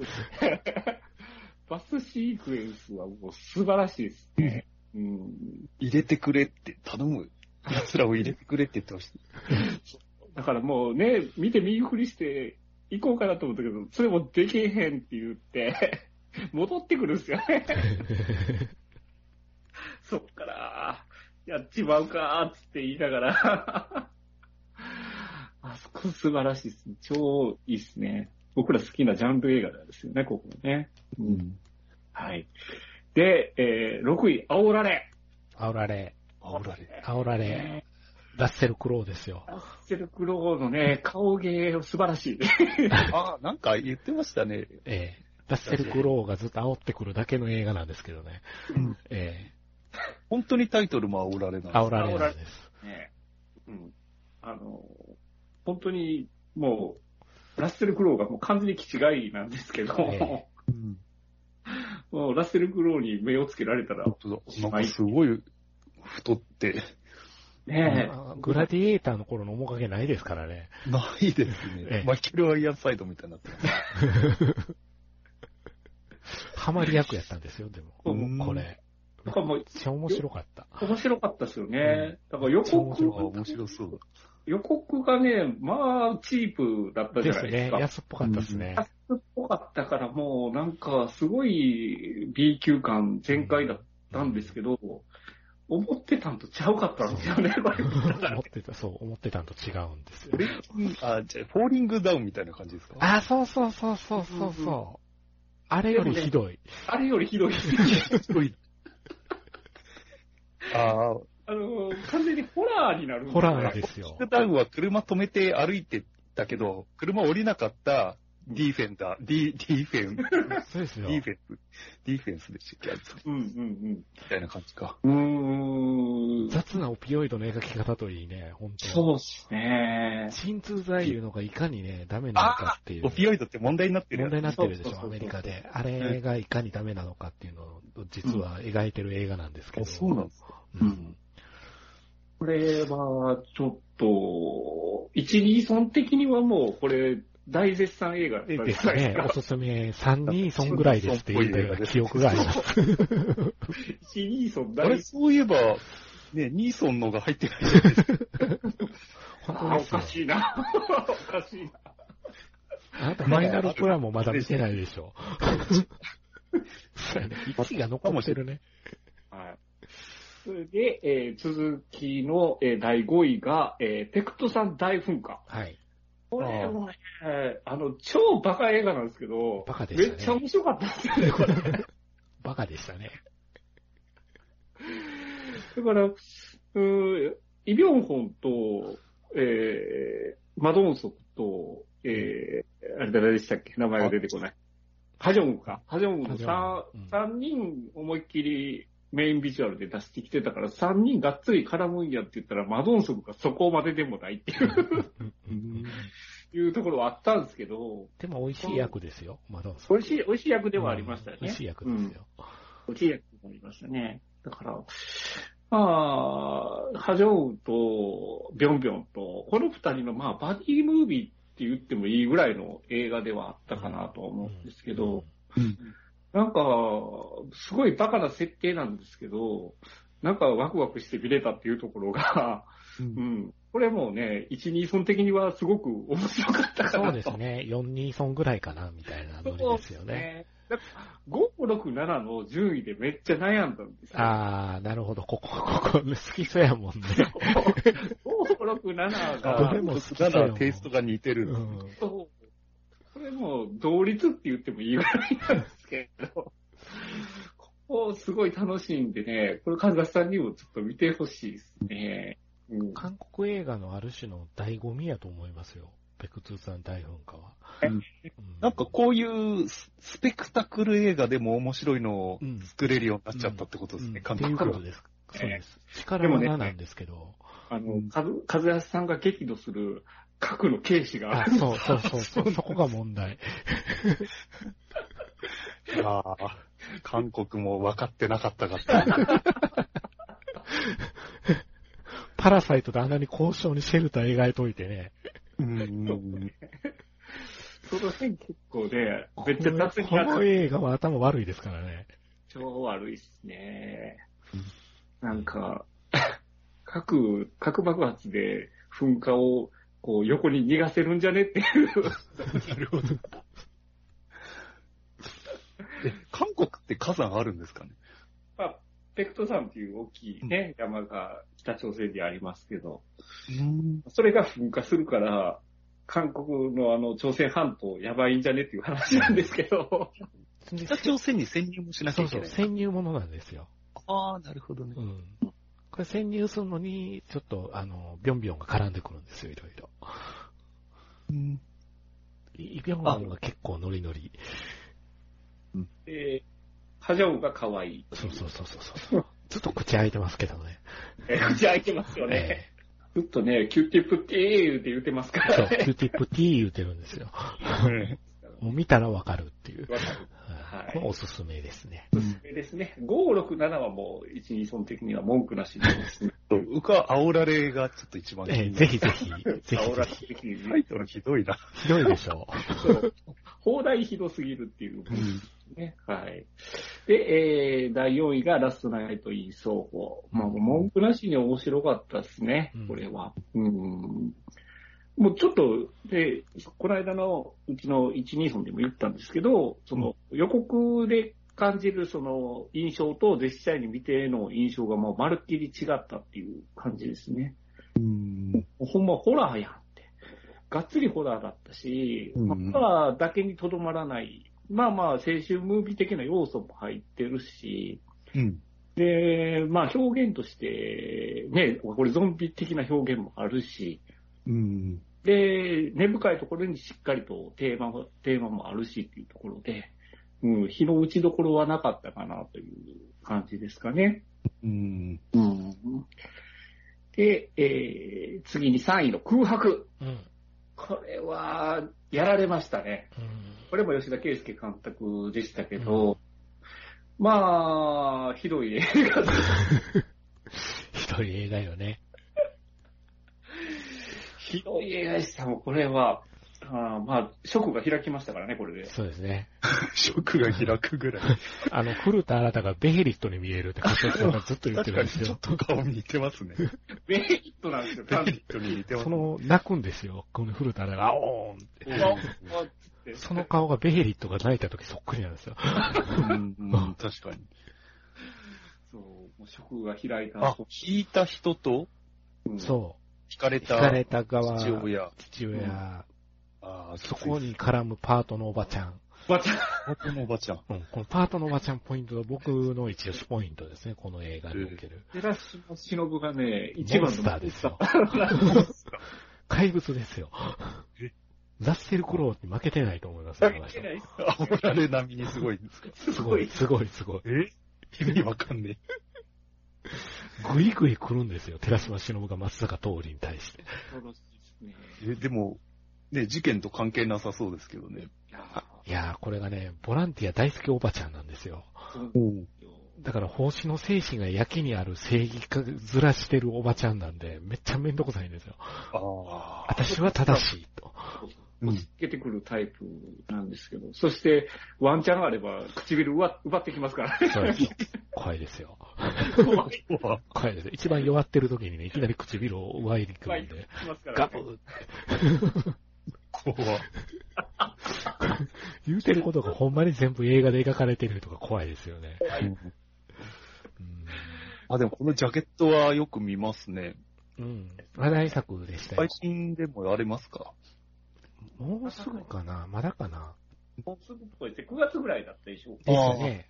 バ。ス。シークエンスはもう素晴らしいですね。うん。入れてくれって頼む。奴らを入れてくれって言ってました。だからもうね、見て右振りして行こうかなと思ったけど、それもできへんって言って、戻ってくるんですよね。そっから、やっちまうかーっつって言いながら、あそこ素晴らしいですね。超いいですね。僕ら好きなジャンル映画なんですよね、ここね。うん。はい。で、えー、6位、煽られ。煽られ、煽られ。煽られ、ラッセル・クロウですよ。ラッセル・クロウのね、顔芸素晴らしい。あ あ、なんか言ってましたね。ええラッセル・クロウがずっと煽ってくるだけの映画なんですけどね。うんえ本当にタイトルも煽られえない。煽られなんです。ね。うん。あの、本当にもう、ラッセル・クロウがもう完全に気違いなんですけど、ええうん。もうラッセル・クロウに目をつけられたら。なんかすごい太って、ねあグラディエーターの頃の面影ないですからね。ないですええね。マイケル・アイアンサイドみたいになってます。ハマり役やったんですよ、でうんも。これ。なんかもうめっちゃ面白かった。面白かったですよね。だから予告、面白そうだ。予告がね、まあ、チープだったじですね。ゃないですか。安っぽかったですね。安っぽかったからもうなんかすごい B 級感全開だったんですけど、思ってたんとちゃうかったんですよね、これ 思ってた、そう、思ってたんと違うんですよフォ。ーリングあ、じゃあフォーリングダウンみたいな感じですか？あ、そうそうそうそうそううん。あれよりひどい。あれよりひどい。ああ、あの、完全にホラーになるホよラーですよダウンは車止めて歩いてたけど、車降りなかったディーフェンダー、ディ、ディーフェン、デそうですよ。ィーフェンス、ディーフェンスでしたっけあれうんうんみたいな感じか。うん。うーん。雑なオピオイドの描き方といいね、本当そうっすね。鎮痛剤いうのがいかにね、ダメなのかっていう。オピオイドって問題になってる問題になってるでしょ、そうそうそうアメリカで。あれがいかにダメなのかっていうのを、実は描いてる映画なんですけど。あそうなんですか。うん。これは、ちょっと、一二村的にはもう、これ、大絶賛映画だったじゃないですね。おすすめ3人そんぐらいですって言ったような記憶があります。一二村あれ、大そういえば、ね、ニーソンのが入ってないじゃないですか。本 あおか。しいな。おかしいな。あなたマイナルプランもまだ見てないでしょ。そうやね。1が残ってるね。はい。で、えー続きの、えー第5位が、えーペクトさん大噴火。はい。これもね、あの、超バカ映画なんですけど、バカでしたねめっちゃ面白かったですよね、これ。バカでしたね。だから、うーイ・ビョンホンと、えー、マドンソクと、えー、あれ誰でしたっけ？名前が出てこない。ハジョングか。ハジョングのハジョングうん3、人思いっきりメインビジュアルで出してきてたから、3人がっつり絡むんやって言ったら、マドンソクがそこまででもないっていう。いうところはあったんですけど、でも美味しい役ですよ、マドンソ美味しい、美味しい役ではありましたよね。美味しい役ですよ。美味しい役でもありましたね。だから、まあ、ハジョウとビョンビョンと、この二人のまあバディムービーって言ってもいいぐらいの映画ではあったかなとは思うんですけど、うんなんか、すごいバカな設定なんですけど、なんかワクワクして見れたっていうところが、ううんん、これもうね、1、2村的にはすごく面白かったかなと。そうですね。4人ソンぐらいかな、みたいなノリですよね。そうですね。5、6、7の順位でめっちゃ悩んだんですよ。あー、なるほど。ここ、ここ、好きそうやもんね。5、6、7がどれ、も好きそうたやもんだテイストが似てる。うんそうこれもう同率って言ってもいいぐらいなんですけど、ここすごい楽しいんでね、これカズガさんにもちょっと見てほしいですね。うん、韓国映画のある種の醍醐味やと思いますよ。ペクツーさん大噴火は。なんかこういうススペクタクル映画でも面白いのをうん作れるようになっちゃったってことですね、うんっていう韓国はことです。そうです。力技なんですけど。あの、カズ、カズヤさんが激怒する核の軽視があ、そうそうそうそう。そこが問題。ああ、韓国も分かってなかったかった。パラサイトであんなに交渉にシェルター描いといてね。うん。その辺結構ね、めっちゃ雑にこの映画は頭悪いですからね。超悪いっすね。なんか、核、核爆発で噴火をこう横に逃がせるんじゃねっていう。なるほど。え、韓国って火山あるんですかね？まあ、ペクト山っていう大きいね、山が北朝鮮にありますけど、うん。それが噴火するから、韓国のあの朝鮮半島やばいんじゃねっていう話なんですけど、北朝鮮に潜入もしなきそうそう、ゃいけない。潜入ものなんですよ。ああ、なるほどねう。ん。これ潜入するのに、ちょっと、あの、ビョンビョンが絡んでくるんですよ、いろいろ。うん。イビョンビョンが結構ノリノリ。で、ハジョンが可愛い。そうそうそうそうそう。ずっと口開いてますけどね。え口開いてますよね。えずっとね、キューティップティーって言ってますかえそう、らね。キューティップ T 言うてるんですよ。もう見たらわかるっていう。わかる。はいおすすめですね。おすすめですね。567はもう、1、2村的には文句なしですね。僕は煽られがちょっと一番ええぜひぜひ、ぜひ煽らぜひ。せ的にタイトルひどいな。ひどいでしょそう放題ひどすぎるっていう。ね。はい。で、えー、第4位がラストナイトイン奏法。まあ、文句なしに面白かったですねうん、これは。うん。もうちょっと、で、この間のうちの1、2本でも言ったんですけど、その予告で感じるその印象と実際に見ての印象がもうまるっきり違ったっていう感じですね。うん。ほんまホラーやんって。がっつりホラーだったし、ホラーだけにとどまらない。まあまあ、青春ムービー的な要素も入ってるし、うん。で、まあ表現として、ね、これゾンビ的な表現もあるし、うん。で、根深いところにしっかりとテーマも、テーマもあるしっていうところで、うん、日の打ちどころはなかったかなという感じですかね。うん。うん。で、えー、次に3位の空白。う。うん。これは、やられましたね。うんこれも吉田圭介監督でしたけど、まあ、ひどい映画。ひどい映画よね。ひどい映画でしたもん、これは。あーまあ、ショックが開きましたからね、これで。そうですね。食が開くぐらい。あの、古田新太がベヘリットに見えるって kasha さんがずっと言って確かにちょるんですよっ。と顔似てますね。ベヘリットなんですよ、完全に。人に似てますその、泣くんですよ。この古田新太が、あおーんって。その顔がベヘリットが泣いた時そっくりなんですよ。うん、うん確かに。そう、もうショックが開いた。あ、引いた人と？うんそう。引かれた惹かれた側、父親。父親、ああ、そこに絡むパートのおばちゃん。また、僕のおばちゃん。うん、このパートのおばちゃんポイントが僕の一押しポイントですね、この映画における。寺島しのぶがね、一番のモンスターですよ。怪物ですよえ？ザッセルクローに負けてないと思いますよ、この人いけない煽られ並みにすごいんですか？すごい、すごい、すごい。え？意味わかんねぐいぐい来るんですよ、寺島しのぶが松坂桃李に対して。え。え、でも、ね、事件と関係なさそうですけどね。いやー、これがね、ボランティア大好きおばちゃんなんですよ。だから、奉仕の精神がやけにある正義化ずらしてるおばちゃんなんで、めっちゃめんどくさいんですよ。ああ。私は正しいと。うんつけてくるタイプなんですけど、そして、ワンチャンあれば、唇奪奪ってきますからね。そうです。怖いですよ。怖い。怖いです。一番弱ってる時にね、いきなり唇を奪いに来るんで、ガねブ怖言うてることがほんまに全部映画で描かれてるとか怖いですよね。うんあ、でもこのジャケットはよく見ますね。うん。話題作でしたよ配。信でもやれますか？もうすぐかな？まだかな？もうすぐっぽいですね。9月ぐらいだったでしょうか。ですね。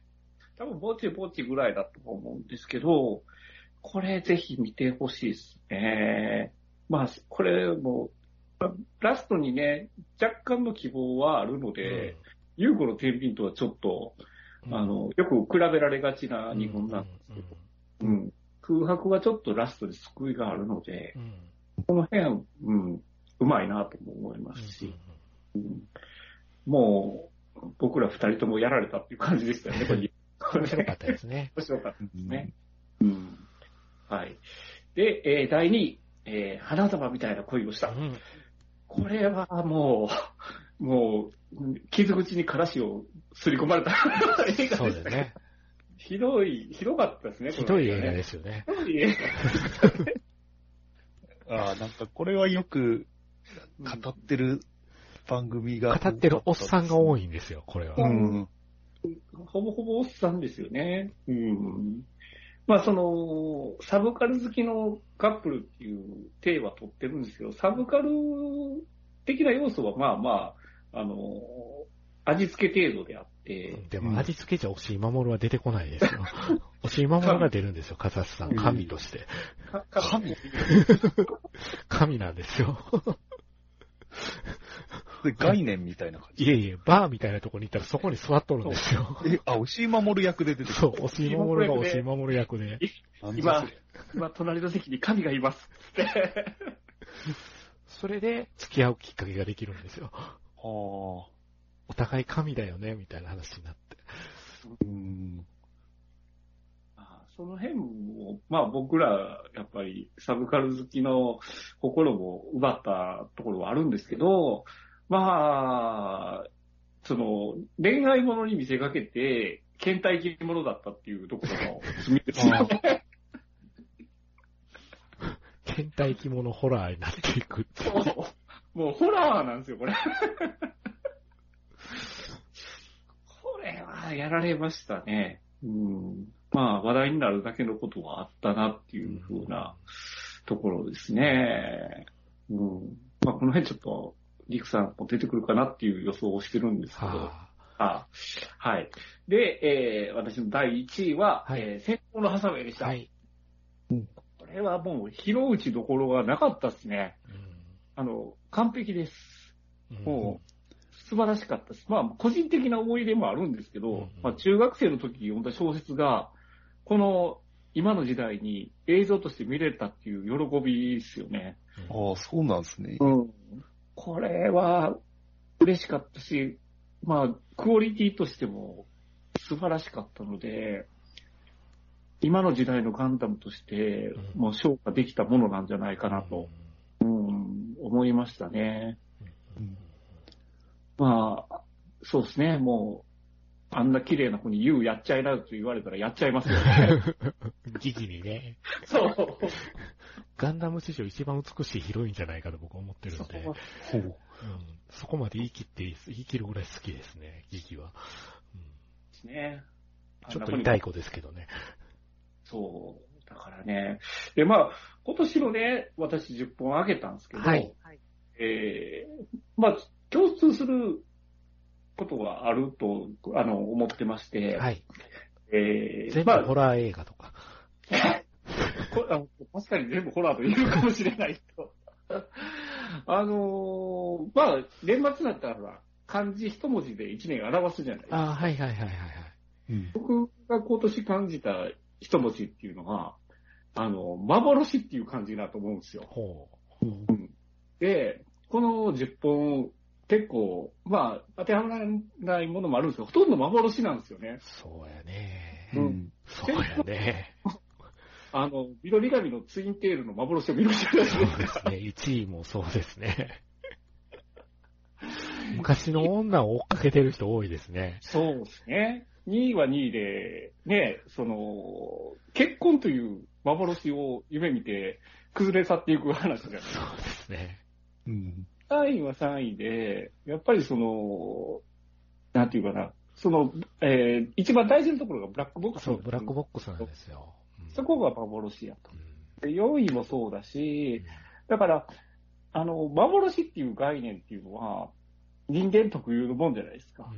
多分、ぼちぼちぐらいだと思うんですけど、これぜひ見てほしいですね。まあ、これも、ラストにね、若干の希望はあるので、ユーゴの天秤とはちょっと、うんあ、の、よく比べられがちな日本なんですけど、うん。空白はちょっとラストで救いがあるのでう、ん。この辺、うん、うまいなとも思いますし、うんもう、僕ら二人ともやられたっていう感じでしたよね、これ。面白かったですね。面白かったですね。ね。うん。はい。で、えー第2位、えー花束みたいな恋をした。うんこれはもう、もう、傷口にからしをすり込まれた 映画でしたそうですね。ひどい、ひどかったですね、ひどい映画す。ですよね。ひどい映ああ、なんかこれはよく語ってる番組が。語ってるおっさんが多い。いんですよ、これは。うん。画ほぼほぼおっさんですよね。うん。まあその、サブカル好きのカップルっていう体は取ってるんですけど、サブカル的な要素はまあまあ、あの、味付け程度であって、でも味付けじゃ押井守は出てこないですよ。押井守が出るんですよ、カザスさん。神として。か神？神なんですよ。で概念みたいな感じ？いえいえ、バーみたいなとこに行ったらそこに座っとるんですよ。え、あ、押井守役で出てくる。そう、押井守が押井守役で。今今隣の席に神がいますって。それで付き合うきっかけができるんですよ。はあ。お互い神だよね、みたいな話になって。うん。あその辺も、まあ僕ら、やっぱりサブカル好きの心も奪ったところはあるんですけど、まあ、その、恋愛ものに見せかけて、倦怠期ものだったっていうところの罪ですよね。倦怠期ものホラーになっていく。そうもうホラーなんですよ、これ。これはやられましたね。うん。まあ話題になるだけのことはあったなっていうふうなところですね。うん。まあこの辺ちょっと、リクさんも出てくるかなっていう予想をしてるんですけど。はあはい。で、えー、私の第1位は、はいえー、先行のハサウェイでした。あはい。これはもう、広打ちどころがなかったですね。あの、完璧です。うんもう、素晴らしかったです。まあ、個人的な思い出もあるんですけど、うんまあ、中学生の時に読んだ小説が、この、今の時代に映像として見れたっていう喜びですよね。ああ、そうなんですね。うん。これは、嬉しかったし、まあ、クオリティとしても素晴らしかったので、今の時代のガンダムとして、うんもう昇華できたものなんじゃないかなと、うん、思いましたね。うんまあ、そうですね、もう、あんな綺麗な子に You やっちゃいなよと言われたらやっちゃいますよね。時期にね、そう。ガンダム史上一番美しいヒロインじゃないかと僕は思ってるんで、そうほう。うん、そこまで言い切って、言い切るぐらい好きですね、ギギは。うんですね。ちょっと痛い子ですけどね。そう。だからね。で、まあ、今年のね、私10本あげたんですけど、はいえーまあ、共通することがあると、あの、思ってまして、はい。えーまあ全部ホラー映画とか。こあの確かに全部ホラーと言うかもしれないけど。あのーまあ、年末だったら漢字一文字で一年表すじゃないですか。ああ、はいはいはいはいはい。うん。僕が今年感じた一文字っていうのは、あの、幻っていう感じだと思うんですよ。ほで、この10本、結構、まあ、当てはまらないものもあるんですけど、ほとんど幻なんですよねう。。そうやね。うんそうやね。あの、緑髪のツインテールの幻を見るじゃないですそうか。ですね。1位もそうですね。昔の女を追っかけてる人多いですね。そうですね。2位は2位で、ね、その、結婚という幻を夢見て崩れ去っていく話じゃないですか。そうですね。うん。3位は3位で、やっぱりその、なんていうかな、その、えー一番大事なところがブラックボックスそう、ブラックボックスなんですよ。うんそこが幻やと。うんで4位もそうだし、だから、あの、幻っていう概念っていうのは、人間特有のもんじゃないですか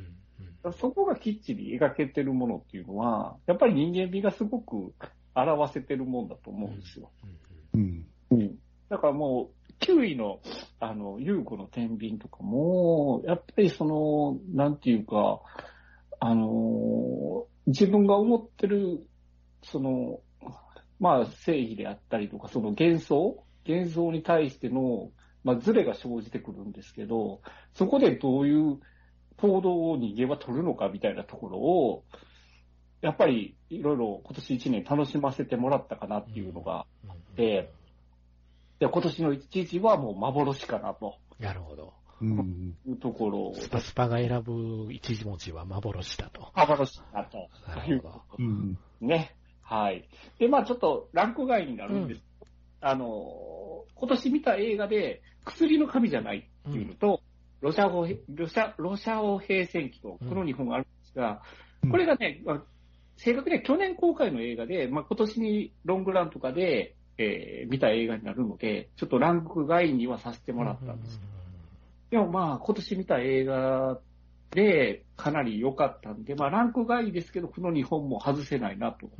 う。んそこがきっちり描けてるものっていうのは、やっぱり人間味がすごく表せてるもんだと思うんですよ。うんうん。だからもう、9位の、あの、優子の天秤とかも、やっぱりその、なんていうか、あの、自分が思ってる、その、まあ、正義であったりとか、その幻想幻想に対しての、まあ、ズレが生じてくるんですけど、そこでどういう行動を人間は取るのかみたいなところを、やっぱりいろいろ今年1年楽しませてもらったかなっていうのが、うんで、で今年の一時はもう幻かなとなるほど。うん。いうところスパスパが選ぶ一文字は幻だと。幻だと。なるほど。うん。ね。はい。で、まあちょっとランク外になるんです。あの、今年見た映画で、薬の神じゃないっていうのと、ロシア語、ロシア、ロシア語平戦記と、この日本があるんですが、うんこれがね、まあ正確には去年公開の映画で、まあ今年にロングランとかで、えー見た映画になるので、ちょっとランク外にはさせてもらったんです。でもまあ今年見た映画でかなり良かったんで、まあランク外ですけど、この日本も外せないなと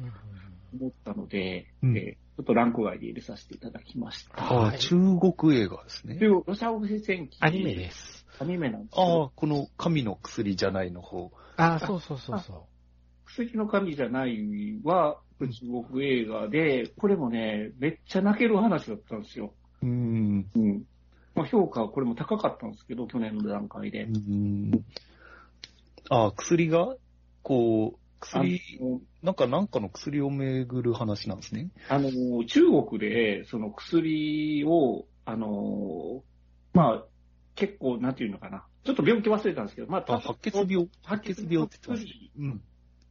思ったので、うんえーちょっとランク外で入れさせていただきました。ああ、はい中国映画ですねで。ロシア語戦記。アニメです。アニメなんですあよ。あ、この神の薬じゃないの方。ああ、そうそうそうそ薬の神じゃないは、中国映画で、これもね、めっちゃ泣ける話だったんですよ。うん。うん。まあ、評価はこれも高かったんですけど、去年の段階で。うん。ああ、薬が、こう、薬、なんかなんかの薬をめぐる話なんですね。あの、中国で、その薬を、あの、まあ、結構、なんていうのかな。ちょっと病気忘れたんですけど、まあ、あ、白血病。白血病って言ってます。薬うん。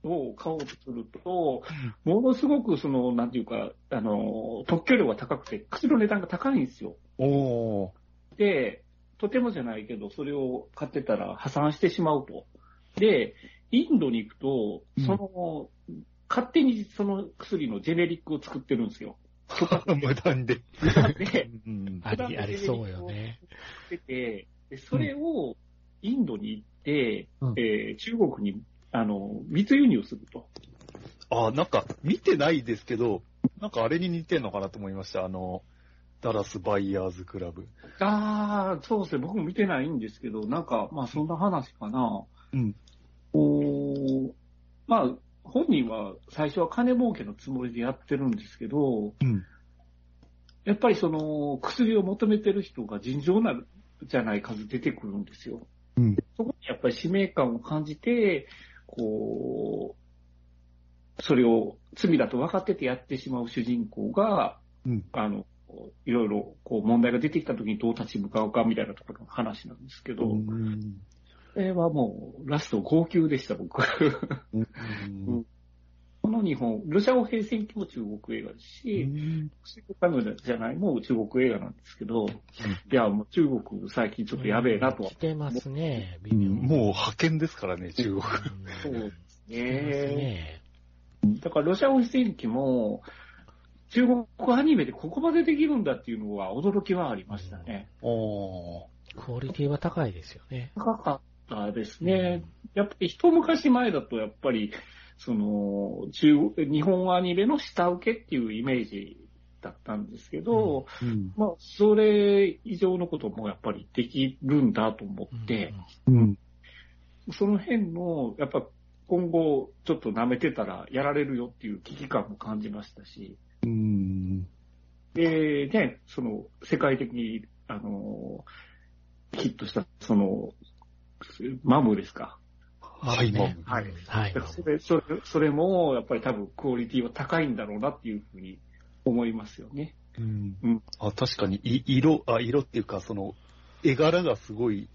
を買おうとすると、ものすごく、その、なんていうか、あの、特許料が高くて、薬の値段が高いんですよ。おー。で、とてもじゃないけど、それを買ってたら破産してしまうと。で、インドに行くと、その、勝手にその薬のジェネリックを作ってるんですよ。無断で。で、うんう。あり、ありそうよね。でそれをインドに行って、うんえー中国に、あの、密輸入すると。あ、なんか、見てないですけど、なんかあれに似てんのかなと思いました。あの、ダラスバイヤーズクラブ。ああ、そうですね。僕も見てないんですけど、なんか、まあそんな話かな。うん。おーまあ、本人は最初は金儲けのつもりでやってるんですけど、うん。やっぱりその薬を求めてる人が尋常なじゃない数出てくるんですよ。うん。そこにやっぱり使命感を感じて、こう、それを罪だと分かっててやってしまう主人公が、うん。あの、いろいろこう問題が出てきた時にどう立ち向かうかみたいなところの話なんですけど、うん。これはもうラスト号泣でした、僕。うん。日本、ロシア語平戦記も中国映画ですし、薬の神じゃないも中国映画なんですけど、いや、もう中国最近ちょっとやべえなとは来。てますね、微うん妙に。もう派遣ですからね、中国。そううんですね。ね。だからロシア語平戦記も、中国アニメでここまでできるんだっていうのは驚きはありましたね。おー。クオリティは高いですよね。高かったですね。やっぱり一昔前だとやっぱり、その、中国、日本アニメの下請けっていうイメージだったんですけど、うん。まあ、それ以上のこともやっぱりできるんだと思って、うん。その辺の、やっぱ今後ちょっと舐めてたらやられるよっていう危機感も感じましたし、うん。で、ね、その、世界的に、あの、ヒットした、その、マムですか。はい、はいはい。それ、それ、それも、やっぱり多分クオリティは高いんだろうなっていうふうに思いますよね。うんうんあ、確かに、い色、あ、色っていうか、その、絵柄がすごい、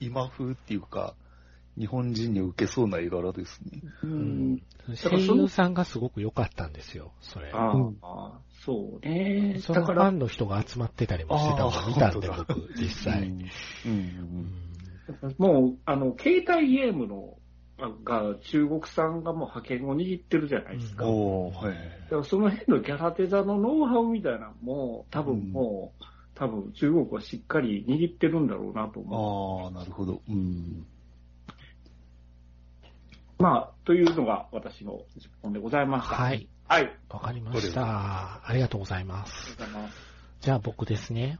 今風っていうか、日本人に受けそうな絵柄ですね。ううんん。声優さんがすごく良かったんですよ、それ。あうんあ、そうね。そのファンの人が集まってたりもしてたのを見たんで、僕、実際。うん。うん もう、あの、携帯ゲームの、あが、中国産がもう覇権を握ってるじゃないですか。うんはい。だからその辺のギャラテザのノウハウみたいなのも、多分もう、多分中国はしっかり握ってるんだろうなと思う。ああ、なるほど。うん。まあ、というのが私の10本でございました。はい。はい。わかりました。ありがとうございます。ありがとうございます。じゃあ僕ですね。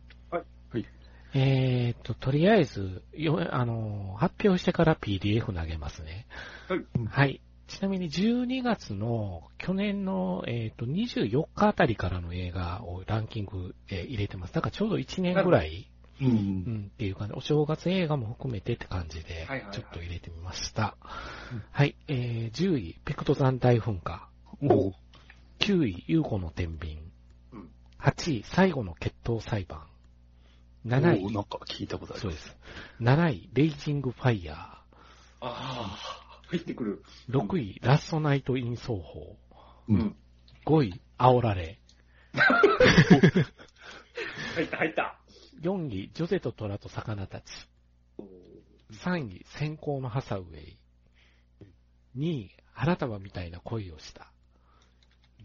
はい。はい。えーっと、とりあえず、よ、あの、発表してから PDF 投げますね。はい。はい。ちなみに12月の去年の、えーっと24日あたりからの映画をランキングで入れてます。だからちょうど1年ぐらい、う。うんん、っていう感じ、お正月映画も含めてって感じではいはいはい、ちょっと入れてみました。うんはい。えー、10位、ペクト山大噴火。おー9位、ユーゴの天秤。8位、最後の決闘裁判。7位、なんか聞いたことある。そうです。7位、レイジングファイヤああ、入ってくる。ー。6位、ラストナイトイン奏法。ううんん。5位、煽られ。入った、入った。4位、ジョゼと虎と魚たち。3位、先行のハサウェイ。2位、花束みたいな恋をした。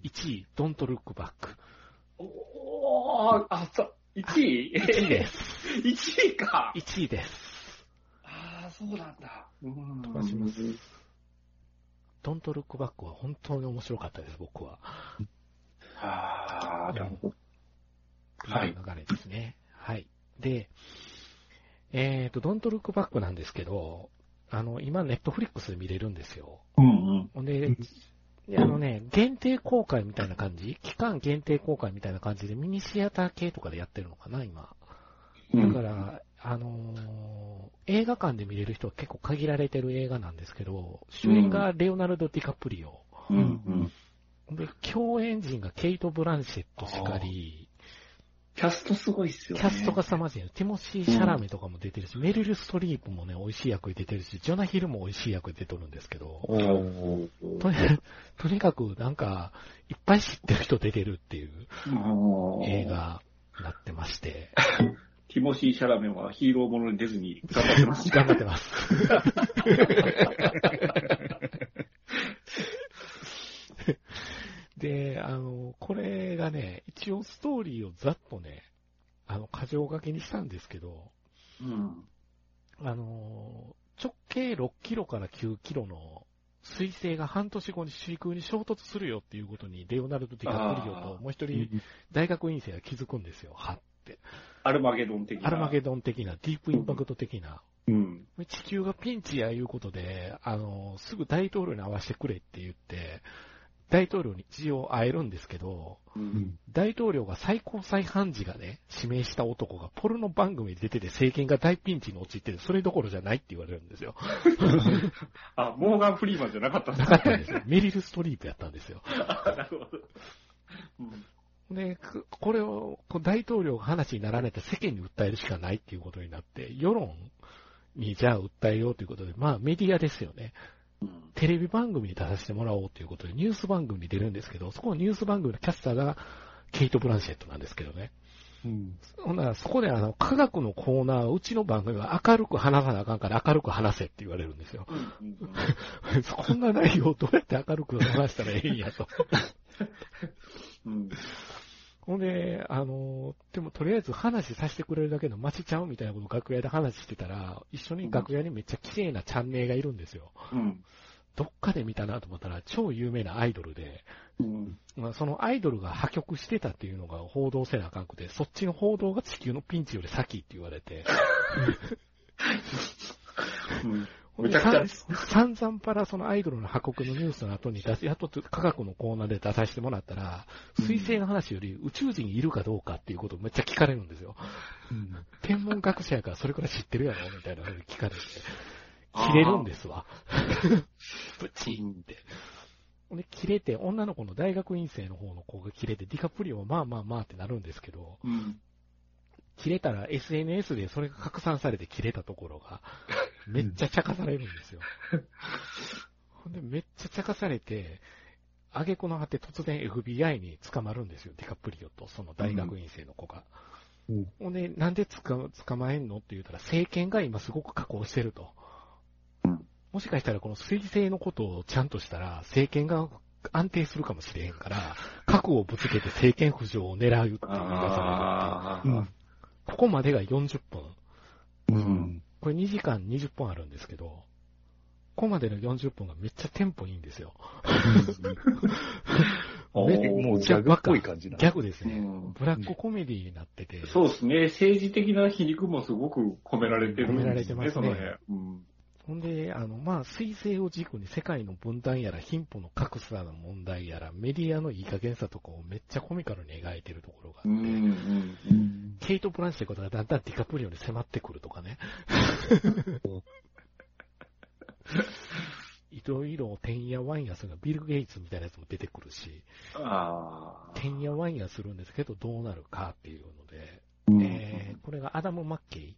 1位、ドントルックバック。おー、あ、そう、1位？1位です。1位か。1位です。ああ、そうなんだ。うん飛ばしますドントルックバックは本当に面白かったです、僕は。ああ、なるほど。はい流れですね。はい。で、えっ、と、ドントルックバックなんですけど、あの、今、ネットフリックスで見れるんですよ。うんうん。ほんで、であのね、限定公開みたいな感じ？期間限定公開みたいな感じでミニシアター系とかでやってるのかな、今。だから、あのー映画館で見れる人は結構限られてる映画なんですけど、主演がレオナルド・ディカプリオ。うんうん。で、共演陣がケイト・ブランシェットしかり、キャストすごいっすよね。キャストが凄まじいの。ティモシー・シャラメとかも出てるし、メリル・ストリープもね、美味しい役で出てるし、ジョナヒルも美味しい役で出てるんですけど、とにとにかくなんか、いっぱい知ってる人出てるっていう映画になってまして、ティモシー・シャラメンはヒーローものに出ずに頑張ってます。頑張ってます。で、あの、これがね、一応ストーリーをざっとね、あの、過剰書きにしたんですけど、うん。あの、直径6キロから9キロの水星が半年後に飼空に衝突するよっていうことに、レオナルド・ディカプリオともう一人大学院生が気づくんですよ、はって。アルマゲドン的な。アルマゲドン的な、ディープインパクト的な。うん。地球がピンチやいうことで、あの、すぐ大統領に会わせてくれって言って、大統領に一応会えるんですけど、うん。大統領が最高裁判事がね、指名した男がポルノ番組に出てて政権が大ピンチに陥ってて、それどころじゃないって言われるんですよ。あ、モーガン・フリーマンじゃなかったんなかったんですよ。メリル・ストリープやったんですよ。あなるほど。うん。で、くこれを、大統領が話にならないと世間に訴えるしかないっていうことになって、世論にじゃあ訴えようということで、まあメディアですよね。うん。テレビ番組に出させてもらおうということで、ニュース番組に出るんですけど、そこのニュース番組のキャスターがケイト・ブランシェットなんですけどね。うん。ほんならそこであの、科学のコーナー、うちの番組は明るく話さなあかんから明るく話せって言われるんですよ。うん。こんな内容をどうやって明るく話したらええんやと。うん。ほんで、あの、でもとりあえず話させてくれるだけの待ちちゃうみたいなことを楽屋で話してたら、一緒に楽屋にめっちゃ綺麗なチャンネルがいるんですよ。うん。どっかで見たなと思ったら、超有名なアイドルで、うん。まあ、そのアイドルが破局してたっていうのが報道せなあかんくて、そっちの報道が地球のピンチより先って言われて、うん。ほんでめちゃくちゃさ散々パラそのアイドルの破国のニュースの後に出す、やっと科学のコーナーで出させてもらったら、水星の話より宇宙人いるかどうかっていうことをめっちゃ聞かれるんですよ。天文学者やからそれくらい知ってるやろみたいなふうに聞かれて、切れるんですわ。プチンって。で、切れて、女の子の大学院生の方の子が切れて、ディカプリオはまあまあまあってなるんですけど、うん。切れたら SNS でそれが拡散されて切れたところが、めっちゃ茶化されるんですよ。ほんで、めっちゃ茶化されて、挙句の果て突然 FBI に捕まるんですよ、ディカプリオとその大学院生の子が。うんほんで、なんで捕捕まえんのって言ったら、政権が今すごく加工してると。うんもしかしたらこの水星のことをちゃんとしたら、政権が安定するかもしれへんから、核をぶつけて政権浮上を狙うっていう噂があってあうん。ここまでが40分。うん。これ2時間20分あるんですけど、ここまでの40分がめっちゃテンポいいんですよ。もうギャグっぽい感じなギャグですね。うんブラックコメディになってて、そうですね。政治的な皮肉もすごく込められてるんですね。込められてますねその辺。うん。ほんで、あの、まあ、水星を軸に世界の分断やら貧富の格差の問題やら、メディアのいい加減さとかをめっちゃコミカルに描いてるところがあって、うん。うん。ケイト・ブランシェットがだんだんディカプリオに迫ってくるとかね。いろいろ、てんやわんやさんがビル・ゲイツみたいなやつも出てくるし、てんやわんやするんですけど、どうなるかっていうので、うんえーこれがアダム・マッケイ。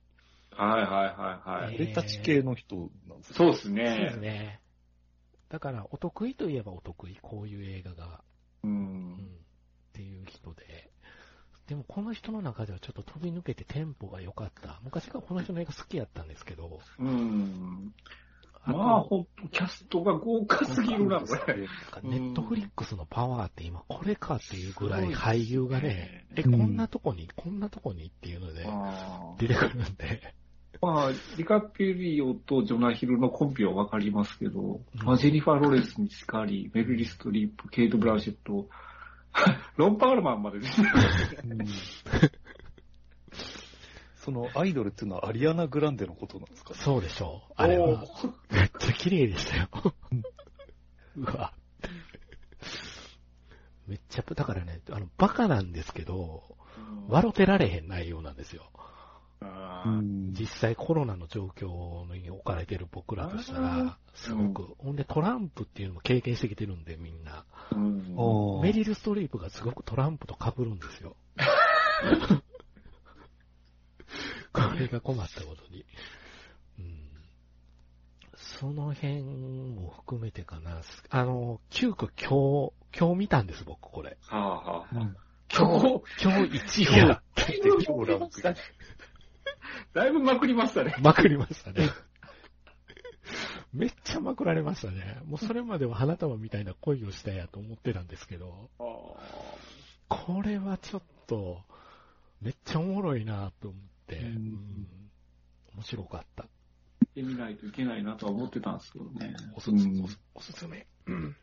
はいはいはいはい。え俺たち系の人なんですそうですそうですね。ね。だから、お得意といえばお得意、こういう映画が、ううん、ん。っていう人で。でも、この人の中ではちょっと飛び抜けてテンポが良かった。昔からこの人の映画好きやったんですけど、うん。まあ、ほんと、キャストが豪華すぎるな、これ。なんかネットフリックスのパワーって今これかっていうぐらい俳優がね、え、うんこんなとこに、こんなとこにっていうのであ出てくるんで、まあ、ディカピリオとジョナヒルのコンビはわかりますけど、うんまあ、ジェニファー・ロレスにしかり、メルリストリープ、ケイト・ブランシェット、ロン・パールマンまで出てる。うんそのアイドルっていうのはアリアナ・グランデのことなんですか？そうでしょう。あれは、めっちゃ綺麗でしたよ。うわ。めっちゃ、だからね、あの、バカなんですけど、笑ってられへん内容なんですよ。実際コロナの状況に置かれてる僕らとしたら、すごく、ほんでトランプっていうのも経験してきてるんで、みんな。メリル・ストリープがすごくトランプと被るんですよ。これが困ったことに。うん、その辺も含めてかな。あの、急遽今日、今日見たんです、僕、これ。はあはあはあうん今日、今日一位やって言って今日ランクだいぶまくりましたね。まくりましたね。めっちゃまくられましたね。もうそれまでは花束みたいな恋をしたやと思ってたんですけど、あこれはちょっと、めっちゃおもろいなと思って、面白かった。ー見てみないといけないなとは思ってたんですけどね。おすうんおすおすすめ、うん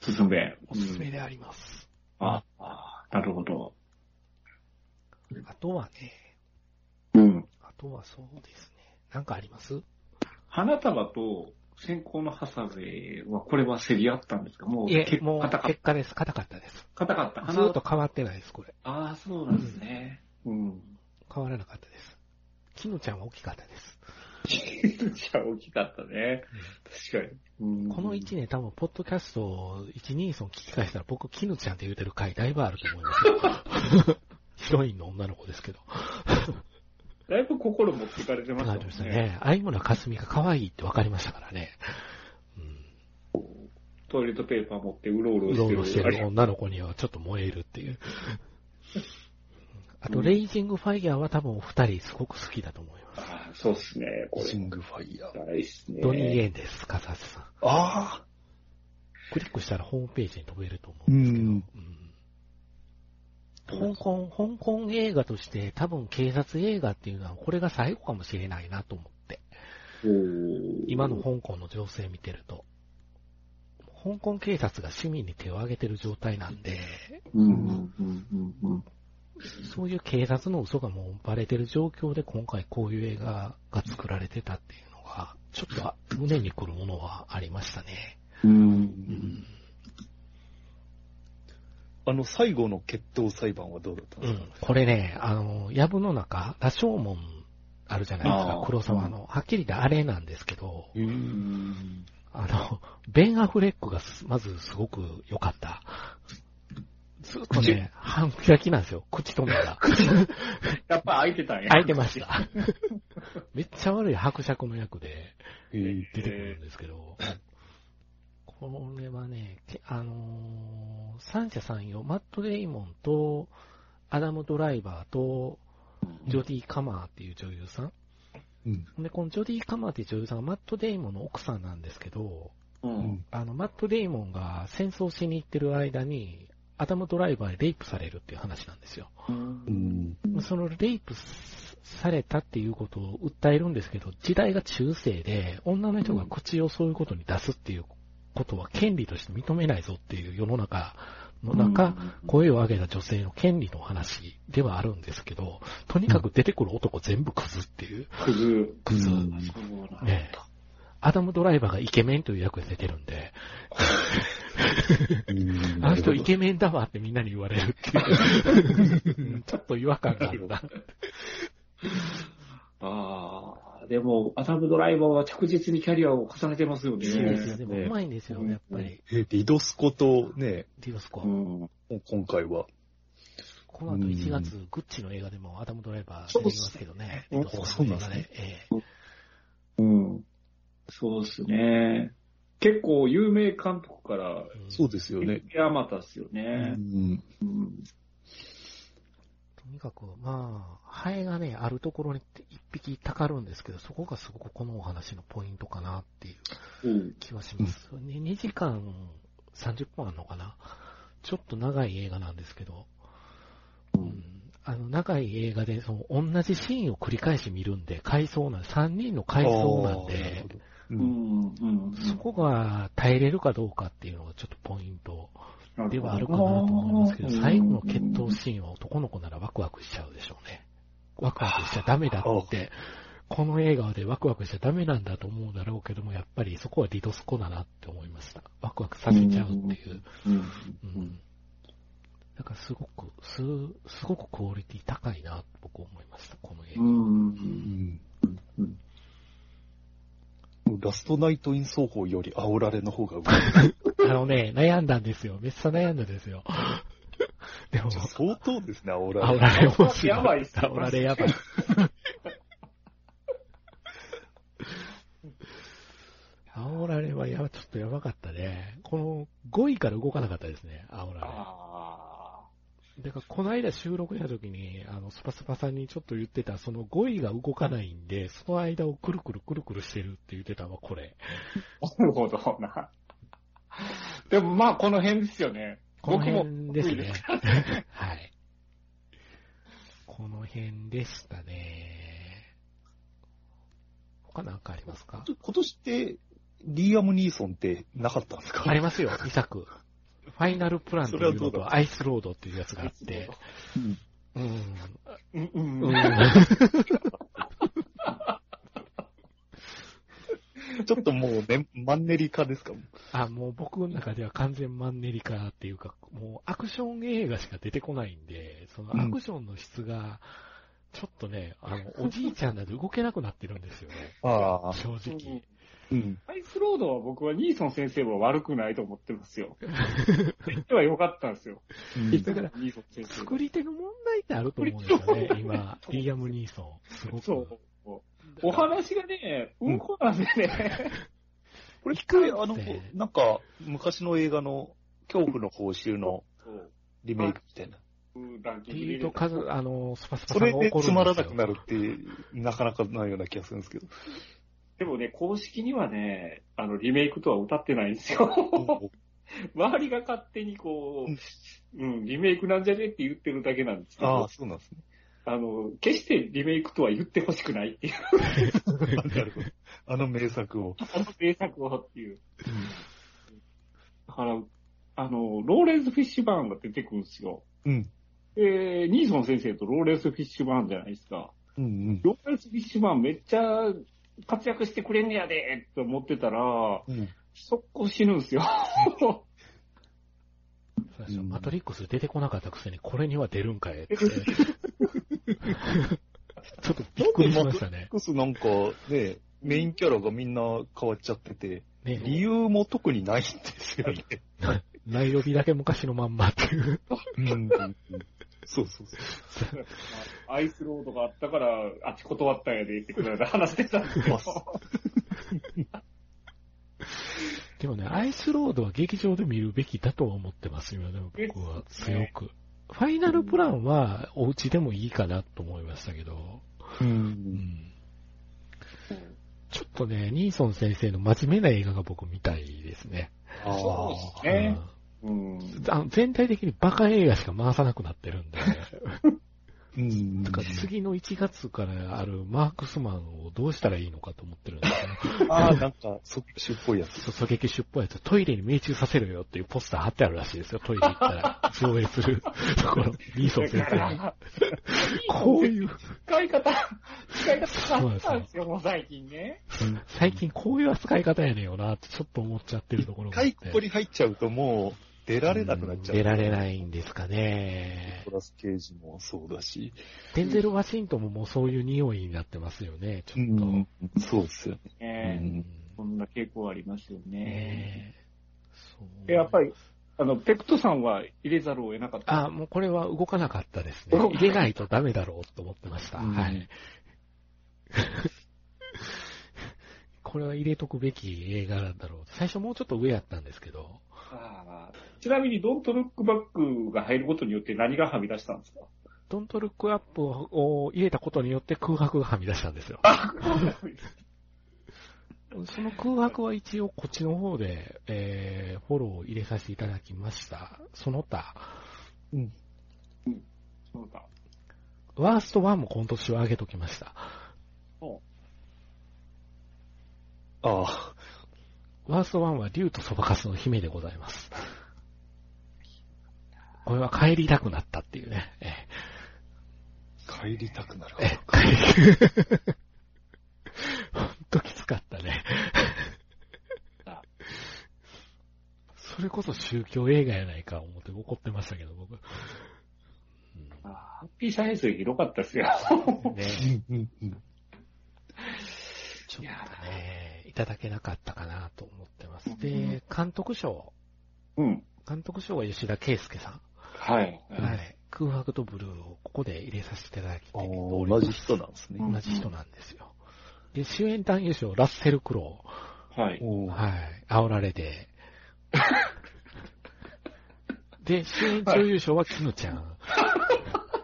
すすめ。おすすめであります。ああ、なるほど。あとはね、うん。あとはそうですね。なんかあります？花束と先行のハサウェイは、これは競り合ったんですか？もう、いえ、結もう結果です。硬かったです。た。硬かった。ずーっと変わってないです、これ。ああ、そうなんですね。うん。変わらなかったです。キヌちゃんは大きかったです。じゃあ大きかったね。確かに。うんこの1年多分、ポッドキャスト1、2、3聞き返したら僕、キヌちゃんって言うてる回だいぶあると思いますよ。ヒロインの女の子ですけど。だいぶ心持っていかれてましたなりもんね。ましたね。相村かすみが可愛いって分かりましたからね。トイレットペーパー持ってうろううん。うろうろしてる。ろしてるあれ女の子にはちょっと燃えるっていう。あと、レイジングファイヤーは多分お二人すごく好きだと思います。ああ、そうっすね。これ。シングファイヤー。大っすね。ドニー・エンです、笠橋さん。ああクリックしたらホームページに飛べると思うんですけど。うんうん香港、香港映画として多分警察映画っていうのはこれが最後かもしれないなと思って。今の香港の情勢見てると。香港警察が市民に手を挙げてる状態なんで。そういう警察の嘘がもうバレてる状況で今回こういう映画が作られてたっていうのが、ちょっと胸にくるものはありましたね。う。うんん。あの、最後の決闘裁判はどうだったんうですか、ん。これね、あの、藪の中、羅生門あるじゃないですか黒沢の。はっきり言ってあれなんですけど。あの、ベン・アフレックがすまずすごく良かった。ずっとね、半開きなんですよ、口止めが。やっぱ開いてたんや。開いてました。めっちゃ悪い伯爵の役でえー出てくるんですけど、これはね、けあのー三者三様、マット・デイモンと、アダム・ドライバーと、ジョディ・カマーっていう女優さん。うん。で、このジョディ・カマーっていう女優さんがマット・デイモンの奥さんなんですけど、う。うんん。あの、マット・デイモンが戦争しに行ってる間に、アダム・ドライバーにレイプされるっていう話なんですよ。うん。うん。そのレイプされたっていうことを訴えるんですけど、時代が中世で、女の人が口をそういうことに出すっていうことは権利として認めないぞっていう世の中の中、声を上げた女性の権利の話ではあるんですけど、とにかく出てくる男全部クズっていう、クズ。クズ。ねえアダム・ドライバーがイケメンという役で出てるんで、あの人イケメンだわってみんなに言われるっていう。うんちょっと違和感があるな。ああ、でも、アダムドライバーは着実にキャリアを重ねてますよね。そうですよ。でもねうまいんですよ、やっぱり。えリドスコとね、ディオスコう。ん。今回は、この後1月、グッチの映画でもアダムドライバー出てきますけどね。そうですね映画ええうん。そうですね。結構有名監督から、うんそうですよね。あまたっすようね。ん。うん。とにかく、まあ、ハエがね、あるところに一匹たかるんですけど、そこがすごくこのお話のポイントかなっていううん。気はします。ね2時間30分あるのかな？ちょっと長い映画なんですけど、うん、あの、長い映画で、その、同じシーンを繰り返し見るんで、回想なん、3人の回想なんで。うん。そこが耐えれるかどうかっていうのがちょっとポイントではあるかなと思いますけど、最後の決闘シーンは男の子ならワクワクしちゃうでしょうね。ワクワクしちゃダメだって、この映画でワクワクしちゃダメなんだと思うだろうけども、やっぱりそこはリドスコだなって思いました。ワクワクさせちゃうっていう。うん。うん。だからすごく、す、すごくクオリティ高いなと僕思いました、この映画。うん。うんうん。もうラストナイトイン奏法より煽られの方が上手い あのね、悩んだんですよ。めっちゃ悩んだんですよ。でも、相当ですね、煽られ。煽られ面白い。やばいっすね煽られやばい。煽られはやば、ちょっとやばかったね。この5位から動かなかったですね、煽らあれ。だから、この間収録した時に、あの、スパスパさんにちょっと言ってた、その5位が動かないんで、その間をくるくるくるくるしてるって言ってたのはこれ。あ。なるほどな。でもまあ、この辺ですよね。この僕も辺ですね。はい。この辺でしたね。他なんかありますか？今年って、リーアム・ニーソンってなかったんですか？ありますよ、2作。ファイナルプランっていうのとアイスロードっていうやつがあって。うん。うん。うん。うん。ちょっともうね、マンネリ化ですか？あ、もう僕の中では完全マンネリ化っていうか、もうアクション映画しか出てこないんで、そのアクションの質が、ちょっとね、あの、おじいちゃんなんで動けなくなってるんですよね。ああ。正直。うん。アイスロードは僕はニーソン先生は悪くないと思ってますよ。言っては良かったんですよ。だからニーソン先生。作り手の問題ってあると思うんですよね、今。リアム・ニーソン。すごく。そう。お話がね、うんこなんでね。これ、いかんせんあの、なんか、昔の映画の恐怖の報酬のリメイクみたいな。うんランキってングでいうと、数、あの、スパスパそれ。でつまらなくなるって、なかなかないような気がするんですけど。でもね、公式にはね、あの、リメイクとは歌ってないんですよ。周りが勝手にこう、うん、リメイクなんじゃねって言ってるだけなんですけどああ、、そうなんですね。あの、決してリメイクとは言ってほしくないっていう、なるほど。あの名作を。あの名作をっていう。だから、あの、ローレンス・フィッシュバーンが出てくるんですよ。うん。で、ニーソン先生とローレンス・フィッシュバーンじゃないですか。うんうん。ローレンス・フィッシュバーンめっちゃ活躍してくれんねやでって思ってたら、うん。速攻死ぬんですよ。マトリックス出てこなかったくせに、これには出るんかいって。ちょっとびっくりしましたね。クスなんかね、メインキャラがみんな変わっちゃってて、ね、理由も特にないんですよね。ナイロビだけ昔のまんまっていう。うん。そうそうそう。アイスロードがあったから、あっち断ったんやでってくらいで話してたんですけど。でもね、アイスロードは劇場で見るべきだとは思ってますよね、僕は強く。ファイナルプランはお家でもいいかなと思いましたけど、う。うんんちょっとね、ニーソン先生の真面目な映画が僕見たいですね。あそうですね。うん。全体的にバカ映画しか回さなくなってるんで、うん。だから次の1月からあるマークスマンをどうしたらいいのかと思ってるんですよ。ああ、なんか、即死っぽいやつ。そう狙撃出版やつ、トイレに命中させろよっていうポスター貼ってあるらしいですよ。トイレ行ったら 上映するところ、リーソン先生が。こういう、使い方、使い方変わったんですよ、もう最近ね。最近こういう扱い方やねんよなってちょっと思っちゃってるところがあっ一て。回ここに入っちゃうともう出られなくなっちゃう。出られないんですかね。ニコラス・ケージもそうだし。デンゼル・ワシントンももうそういう匂いになってますよね、ちょっと。うん、そうですよね。ねうんそんな傾向ありますよね。ねえそうでやっぱり、あの、ペクトさんは入れざるを得なかった。あ、もうこれは動かなかったですね。入れないとダメだろうと思ってました。うんはい。これは入れとくべき映画なんだろう。最初もうちょっと上やったんですけど、あーちなみに、ドントルックバックが入ることによって何がはみ出したんですか？ドントルックアップを入れたことによって空白がはみ出したんですよ。その空白は一応こっちの方で、えー、フォローを入れさせていただきました。その他、そうだ。ワースト1も今年は上げときました。ああ、ワースト1は竜とそばかすの姫でございます。これは帰りたくなったっていうね。え帰りたくなるええ帰りほんときつかったね。それこそ宗教映画やないか思って怒ってましたけど、僕。ハッピーサイエンスより広かったですよ。うんねちょっとね、いただけなかったかなと思ってます。で、監督賞。うん。監督賞は吉田圭介さん。はい。はい。空白とブルーをここで入れさせていただきてああおり同じ人なんですね。うん同じ人なんですよ。で、主演男優賞、ラッセル・クロはい。はい。煽られて。で、主演女優賞はキヌちゃん。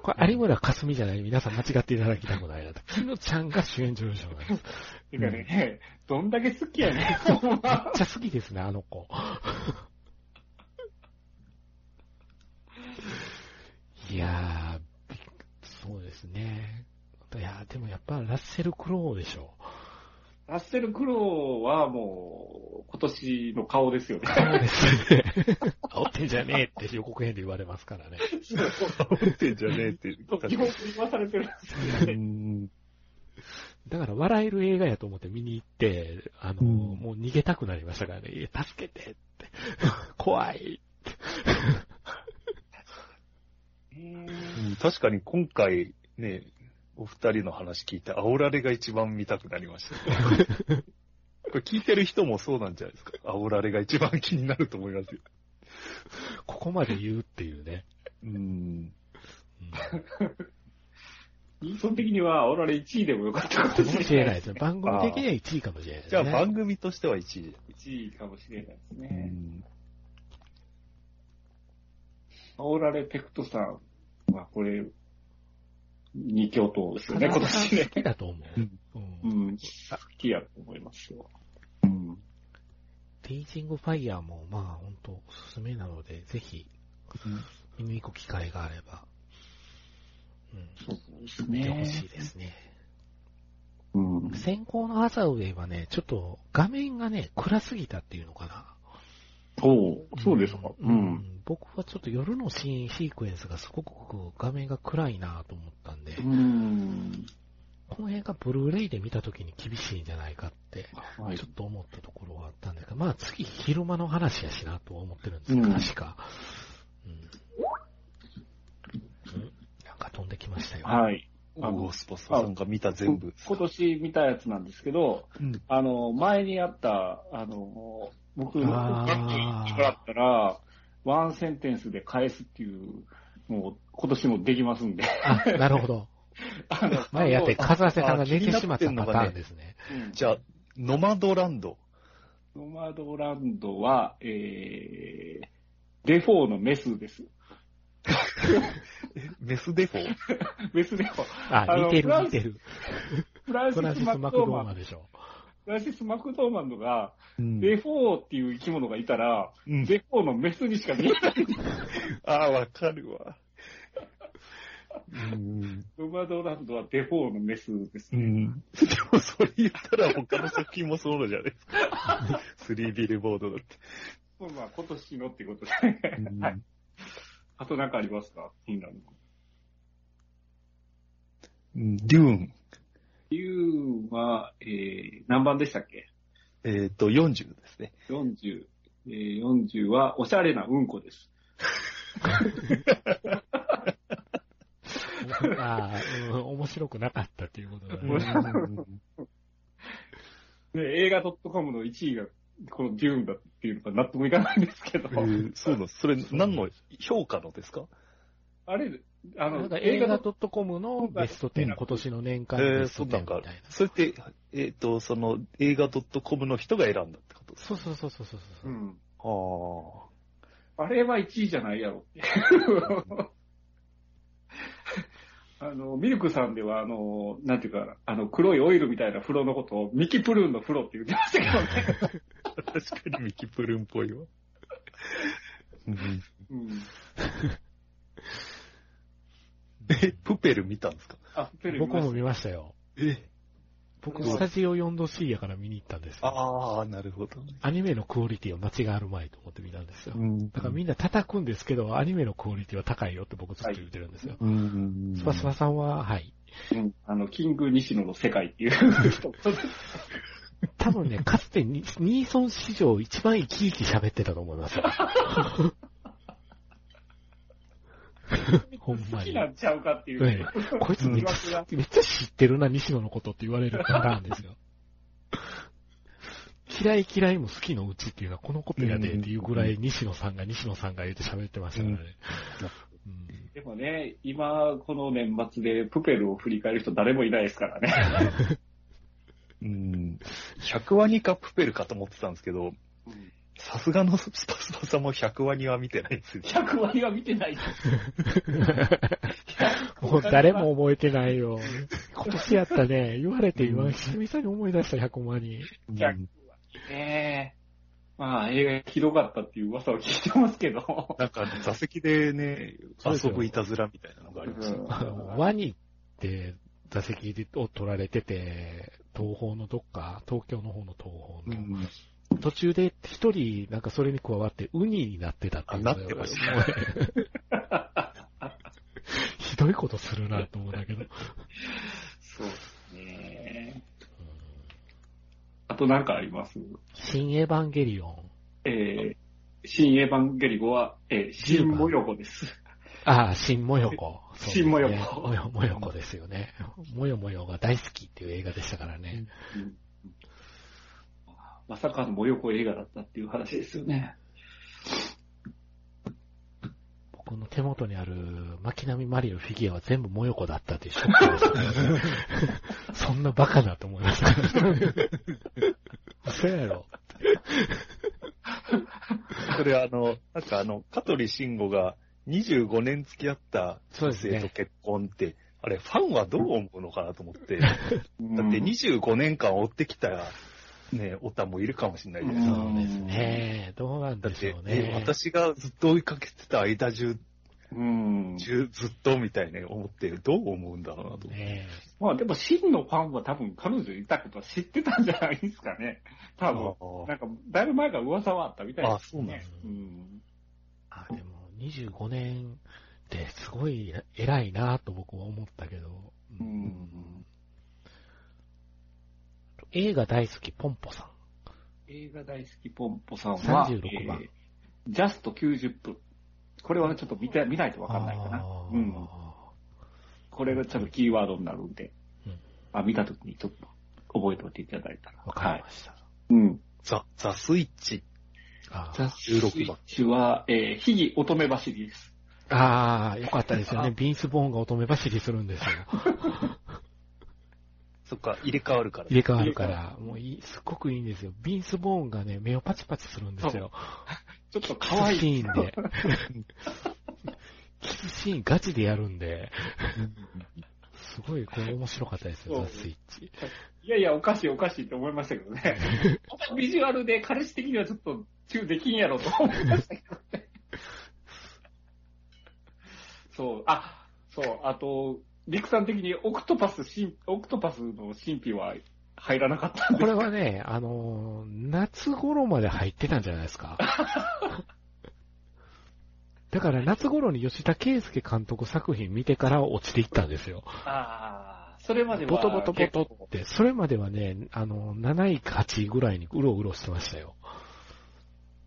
これ、有村架純じゃない皆さん間違っていただきたくないなと。キヌちゃんが主演女優賞なんです。てかね、どんだけ好きやねん。めっちゃ好きですね、あの子。いやー、そうですね。いやーでもやっぱラッセル・クロウでしょ。ラッセル・クロウはもう、今年の顔ですよね。そうですね。煽ってんじゃねえって予告編で言われますからね。煽ってんじゃねえって。基本言わされてるんですようね。んだから笑える映画やと思って見に行って、あの、うんもう逃げたくなりましたからね。いや助けてって。怖いって。うん確かに今回ね、お二人の話聞いて、煽られが一番見たくなりました、ね。これ聞いてる人もそうなんじゃないですか。煽られが一番気になると思いますよ。ここまで言うっていうね。うん。うんニーソン的には、俺ら1位でもよかったかかももしれないですね。番組的には1位かもしれないですじゃあね。番組としては1位。1位かもしれないですうね。ん。オーラレペクトさんは、これ、二強党ですよね、今年ね好。きだと思う。うんうん。好きやと思いますよ。うん。テイジングファイヤーも、まあ、本当おすすめなので、ぜひ、見に行く機会があれば、うん、そうです見てほしいですね。うん。先行のハサウェイはね、ちょっと画面がね、暗すぎたっていうのかな。そう、そうですか。ううんん。僕はちょっと夜のシーン、シークエンスがすごく画面が暗いなと思ったんで、うん。この辺がブルーレイで見た時に厳しいんじゃないかって、はいちょっと思ったところはあったんですが、まあ次昼間の話やしなとは思ってるんですが、うん確か。うん。うんなんか飛んできましたよ。はい。あのゴースポストさんが見た全部。今年見たやつなんですけど、うんあの、前にあった、あの、僕、あー学校行ったら、ワンセンテンスで返すっていう、もう、今年もできますんで。あ、なるほど。あの前やって、あカズアセさんが寝てしまったのがねーンですね。うんじゃあ、ノマドランド。ノマドランドは、えー、デフォーのメスです。メスデフォーメスデフォー。あ、あの似てるフラン似てる。フランシス・ス・ママクドーマン。でしょ。フランシス・マクドーマンドが、うんデフォーっていう生き物がいたら、うんデフォーのメスにしか見えない。ああ、わかるわ。うん。ノマドランドはデフォーのメスですね。うん。でもそれ言ったら他の作品もそうじゃないですか。スリービルボードだって。まあ、今年のってことで。うんはい。あと何かありますかフィンランド。うんデューン。理由は、えー、何番でしたっけ？えっ、と、40ですね。?40。えー、40は、おしゃれなうんこです。ああ、うん、面白くなかったっていうことだね。で 映画 .com の1位がこのデューンだっていうのが納得いかないんですけど、えーそうなんです。それ何の評価のですか？あれ、あのなんか、映画と .com のベスト10、今年の年間えー、ベスト10そうなんかみたいな。、それって、えっ、と、その映画 .com の人が選んだってこと？ですそうそうそうそうそうそうう。ん。ああれは1位じゃないやろって。あの、ミルクさんでは、あの、なんていうか、あの、黒いオイルみたいな風呂のことをミキプルーンの風呂って言ってましたけどね。あ。確かにミキプルーンっぽいわ。うんうん。え、プペル見たんですか？あ、ペル僕も見まましたよ。え？僕、スタジオ 4°C やから見に行ったんですよ。ああ、なるほど。アニメのクオリティは間違いあるまいと思って見たんですよ。んだからみんな叩くんですけど、アニメのクオリティは高いよって僕ずっと言ってるんですよ。うんスパスパさんは、はい。うん。あの、キング西野の世界っていう人。多分ね、かつてニニーソン史上一番生き生き喋ってたと思いますよ。ほんまに。好きなんちゃうかっていう。ええこいつめっちゃ、めっちゃ知ってるな、西野のことって言われるパターンですよ。嫌い嫌いも好きのうちっていうのはこのことやでっていうぐらい西野さんが西野さんが言って喋ってましたからね。うんでもね、今、この年末でプペルを振り返る人誰もいないですからね。うん。100ワニかプペルかと思ってたんですけど、さすがのスパスパさんも100ワニは見てないんですよ。100割は見てないです。もう誰も覚えてないよ。今年やったね。言われて今、久々に思い出した100万人。100ねえ。まあ、映画ひどかったっていう噂を聞いてますけど。なんか座席でね、遊ぶいたずらみたいなのがありましたワニって座席を取られてて、東方のどっか、東京の方の東方の、うん途中で一人なんかそれに加わってウニになってたっていうあなってました ひどいことするなと思うんだけど。そうですね。あとなんかあります？新エヴァンゲリオン。えー、新エヴァンゲリゴは、えー、新模様子です。ああ、新もよこ。新もよこもよもよこですよね。もよもよが大好きっていう映画でしたからね。うんまさかの模様子映画だったっていう話ですよね。僕の手元にある巻波マリオフィギュアは全部もよこだったっていうショックですね。そんなバカなと思いました。嘘やろ。それあの、なんかあの、香取慎吾が25年付き合った女そうですね性と結婚って、あれ、ファンはどう思うのかなと思って、だ だって25年間追ってきた、ね、オタもいるかもしれないですか。そうですね。どうなんだってでしょう、えね。私がずっと追いかけてた間中、うん。中ずっとみたいに思って、どう思うんだろうなと。ねまあでも真のファンは多分彼女いたことは知ってたんじゃないですかね。多分。あなんか、だいぶ前から噂はあったみたいです、ね。あそうなんですうん。あ、でも25年ってすごい偉いなと僕は思ったけど。ううんん。映画大好きポンポさん。映画大好きポンポさんは、36番えージャスト90分。これはね、ちょっと見て、見ないとわかんないかなうん。これがちょっとキーワードになるんで、うんあ、見たときにちょっと覚えておいていただいたら。わかはい。りました。うん。ザ、ザスイッチ。あーザ・スイ16番ッチは、えー、秘技乙女走りです。あー、よかったですよね。ビンスボーンが乙女走りするんですよ。そっか、入れ替わるから。入れ替わるから、もういい、すっごくいいんですよ。ビンスボーンがね、目をパチパチするんですよ。ちょっと可愛い。キスシーンで。キスシーンガチでやるんで、すごい、これ面白かったですよ、ザ・スイッチ。いやいや、おかしいおかしいって思いましたけどね。ビジュアルで彼氏的にはちょっとチューできんやろと思いましたけどね。そう、あ、そう、あと、リクさん的にオクトパス神、オクトパスの神秘は入らなかったんですこれはね、あのー夏頃まで入ってたんじゃないですか。だから夏頃に吉田圭介監督作品見てから落ちていったんですよ。ああ、それまでは。ボトボトボトって、それまではね、あの、7位か8位ぐらいにうろうろしてましたよ。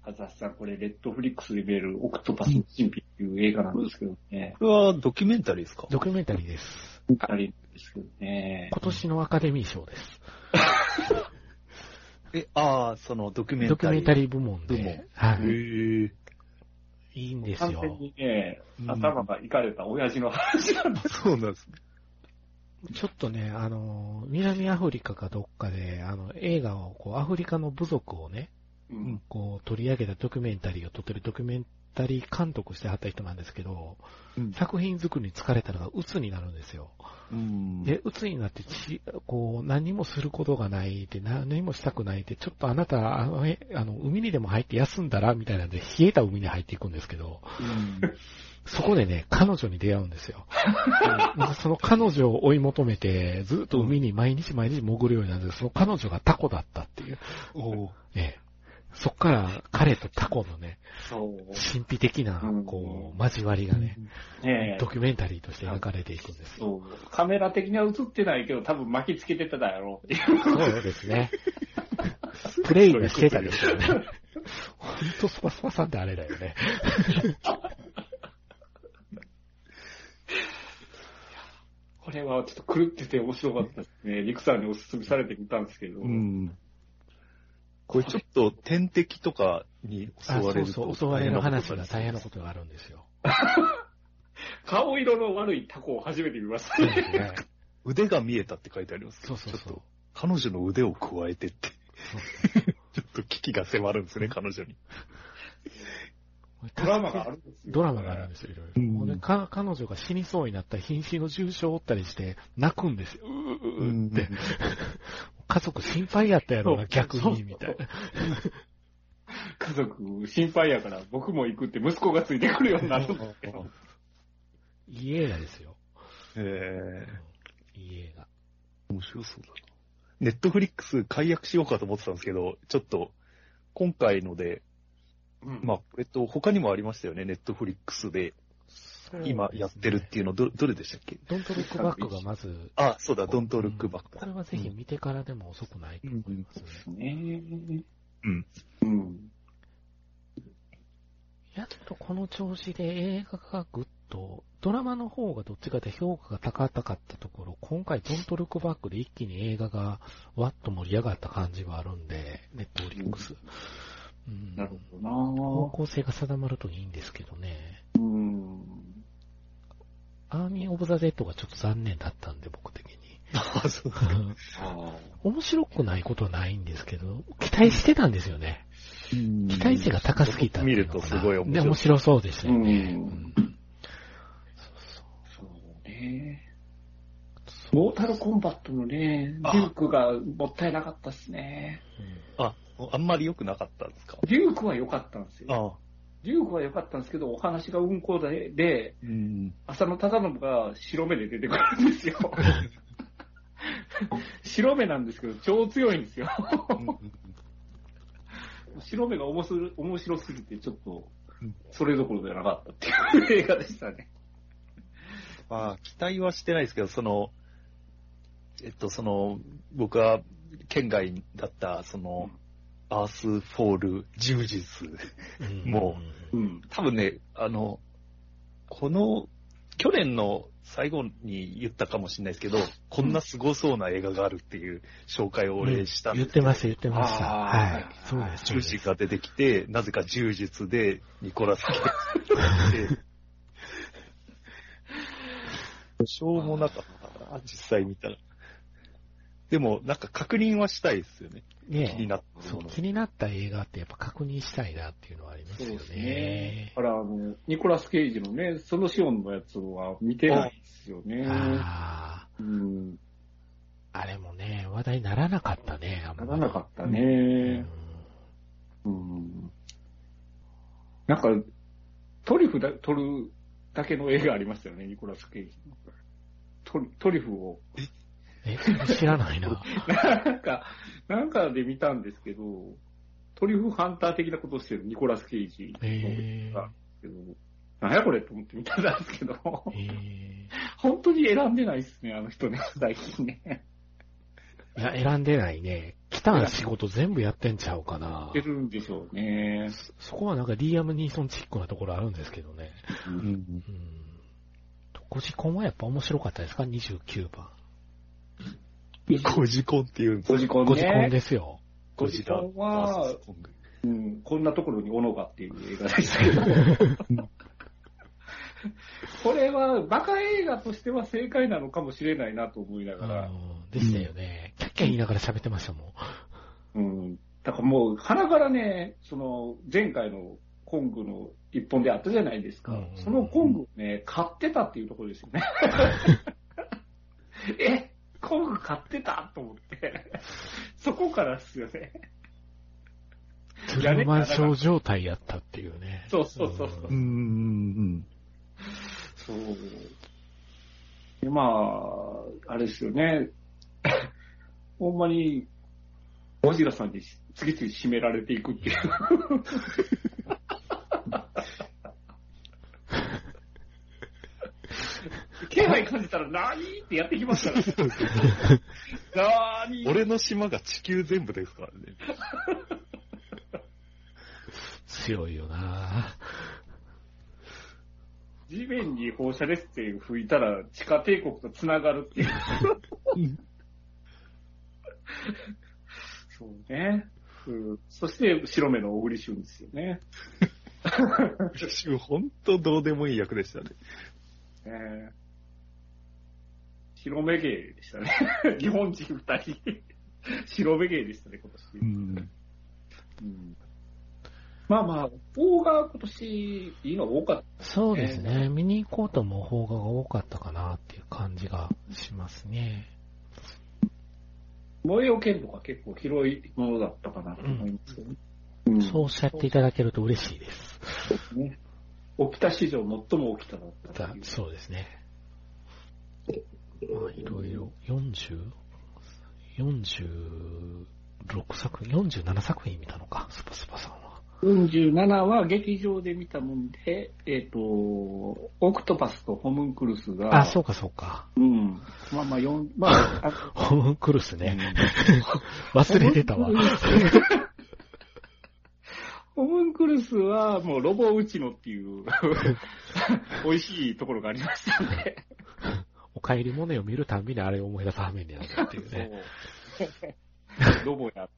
あざっさん、これ、レッドフリックスで見えるオクトパスの神秘っていう映画なんですけどね。これはドキュメンタリーですか？ドキュメンタリーです。ありですけどね。今年のアカデミー賞です。え、ああ、そのドキュメンタリー。ドキュメンタリー部門で。部門はい。へえ。いいんですよ完全。にね、うん頭がいかれた親父の話なんです。そうなんですね。ちょっとね、あの、南アフリカかどっかで、あの、映画を、こう、アフリカの部族をね、うん。こう、取り上げたドキュメンタリーを撮ってるドキュメンタリー監督してはった人なんですけど、うん作品作りに疲れたのが鬱になるんですよ。うん。で、鬱になってち、こう、何もすることがないで、何もしたくないで、ちょっとあなた、あの、えあの海にでも入って休んだらみたいなんで、冷えた海に入っていくんですけど、うんそこでね、彼女に出会うんですよ。で その彼女を追い求めて、ずっと海に毎日毎日潜るようになるんですけど、その彼女がタコだったっていう。おえそっから彼とタコのね、そう。神秘的なうん、こう、交わりがね、ドキュメンタリーとして描かれていくんですよ。そう。カメラ的には映ってないけど、多分巻きつけてただろうっていう。そうですね。プレイがしてたですよね。ほんとスパスパさんってあれだよね。これはちょっと狂ってて面白かったですね。リクさんにお勧めされてみたんですけど。うん。これちょっと天敵とかに襲あわれるとそうそう、襲われる話が大大変変なことがあるんですよ。顔色の悪いタコを初めて見ましたね。腕が見えたって書いてあります。そうそうそうちょっと。彼女の腕を加えてって、ちょっと危機が迫るんですね、彼女に。ドラマがあるんですよ。ドラマがあるんですよ、いろいろ。か彼女が死にそうになったら瀕死の重傷を負ったりして、泣くんですよ。うーうーって。家族心配やったやろな、逆に、みたいな。家族心配やから僕も行くって息子がついてくるようになるんですけど。いい映画ですよ。えいい映画。ー、面白そうだな。ネットフリックス解約しようかと思ってたんですけど、ちょっと、今回ので、うんまあ、えっと、他にもありましたよね、ネットフリックスで、今やってるっていうの、ど、どれでしたっけ？ドントルックバックがまず、あ、そうだ、ドントルックバックだ。これはぜひ見てからでも遅くないと思いますね。ねうん。うん。やっとこの調子で映画がぐっと、ドラマの方がどっちかで評価が高かったところ、今回ドントルックバックで一気に映画がわっと盛り上がった感じはあるんで、ネットフリックス。うんなるほど方な向性が定まるといいんですけどね。うん。アーミー・オブ・ザ・デッドがちょっと残念だったんで、僕的に。あ、そうあ面白くないことはないんですけど、期待してたんですよね。期待値が高すぎた見るとすごい面で、白い。面白そうでしたよね。うんうんそうね。モータルコンバットのね、デュークがもったいなかったっすね。あ、あんまり良くなかったんですか？デュークは良かったんですよ。あデュークは良かったんですけど、お話が運行で、で、うん。浅野忠信が白目で出てくるんですよ。白目なんですけど、超強いんですよ。白目が面白い面白すぎて、ちょっとうん、それどころじゃなかったっていう映画でしたね。まあ、期待はしてないですけど、その、えっと、その、僕は県外だった、その、アースフォール柔術。うんもうん。多分ね、あの、この、去年の最後に言ったかもしれないですけど、こんな凄そうな映画があるっていう紹介を俺したんです言ってました、言ってました。はい。そうです。そう柔です術が出てきて、なぜか柔術でニコラス・ケイジで、しょうもなかったな、実際見たら。でも、なんか確認はしたいですよね。ね気になったそう。気になった映画ってやっぱ確認したいなっていうのはありますよそうですねね。。だから、あの、ニコラス・ケイジのね、そのシオンのやつは見てないですよね。あうん。あ、あれもね、話題にならなかったね、あんまりならなかったうねん。うん。なんか、トリュフだ取るだけの映画ありましたよね、ニコラス・ケイジの。トリトリュフを。え、知らないな。なんか、なんかで見たんですけど、トリュフハンター的なことをしてるニコラス・ケイジがけど、なんやこれと思って見たんですけど、え。へ 本当に選んでないっすね、あの人ね、最近ね。え。いや、選んでないね。来た仕事全部やってんちゃうかなして。るんでしょうね。そこはなんかリアム・ニーソンチックなところあるんですけどね。うんうん。ゴジコンはやっぱ面白かったですか ?29 番。ゴジコンっていうんですゴジコンね。ゴジコンですよ。ゴジラゴジラは。うん、こんなところに斧がっていう映画でしたけど。これは、バカ映画としては正解なのかもしれないなと思いながら。うんでしたよね。キャッキャ言いながら喋ってましたもん。うん。だからもう、鼻からね、その、前回のコングの一本であったじゃないですか。うんうんうんそのコングをね、買ってたっていうところですよね。え、コング買ってたと思って。そこからですよね。トゥルーマンショー状態やったっていうね。そうそうそうそううんうんうん。そう。で、まあ、あれですよね。ほんまに、ゴジラさんに次々締められていくっていう。気配感じたら、なーにってやってきますから。なーに俺の島が地球全部ですからね。強いよな地面に放射熱線吹いたら地下帝国と繋がるっていう。そうね。うんそして白目の小栗旬ですよね。本当どうでもいい役でしたね。えー白目芸でしたね。日本人二人。白目芸でしたね、今年。うん。うんまあまあ、邦画今年いいの多かった。そうですね。見に行こうとも邦画が多かったかなっていう感じがしますね。燃えよ剣とか結構広いものだったかなと思いますけどね。うんそうおっしゃっていただけると嬉しいです。ね。起きた史上最も起きただった。そうですね。まあ、いろいろ、40、46作品、47作品見たのか、スパスパさんは。47は劇場で見たもんで、えっ、と、オクトパスとホムンクルスが、あ、そうかそうか。うん。まあまあ、四まあ、あ ホムンクルスね。忘れてたわ。ホムンクルスはもうロボウチノっていう 美味しいところがありましたね。お帰り物を見るたんびにあれを思い出すはめになるっていうね。ロボや、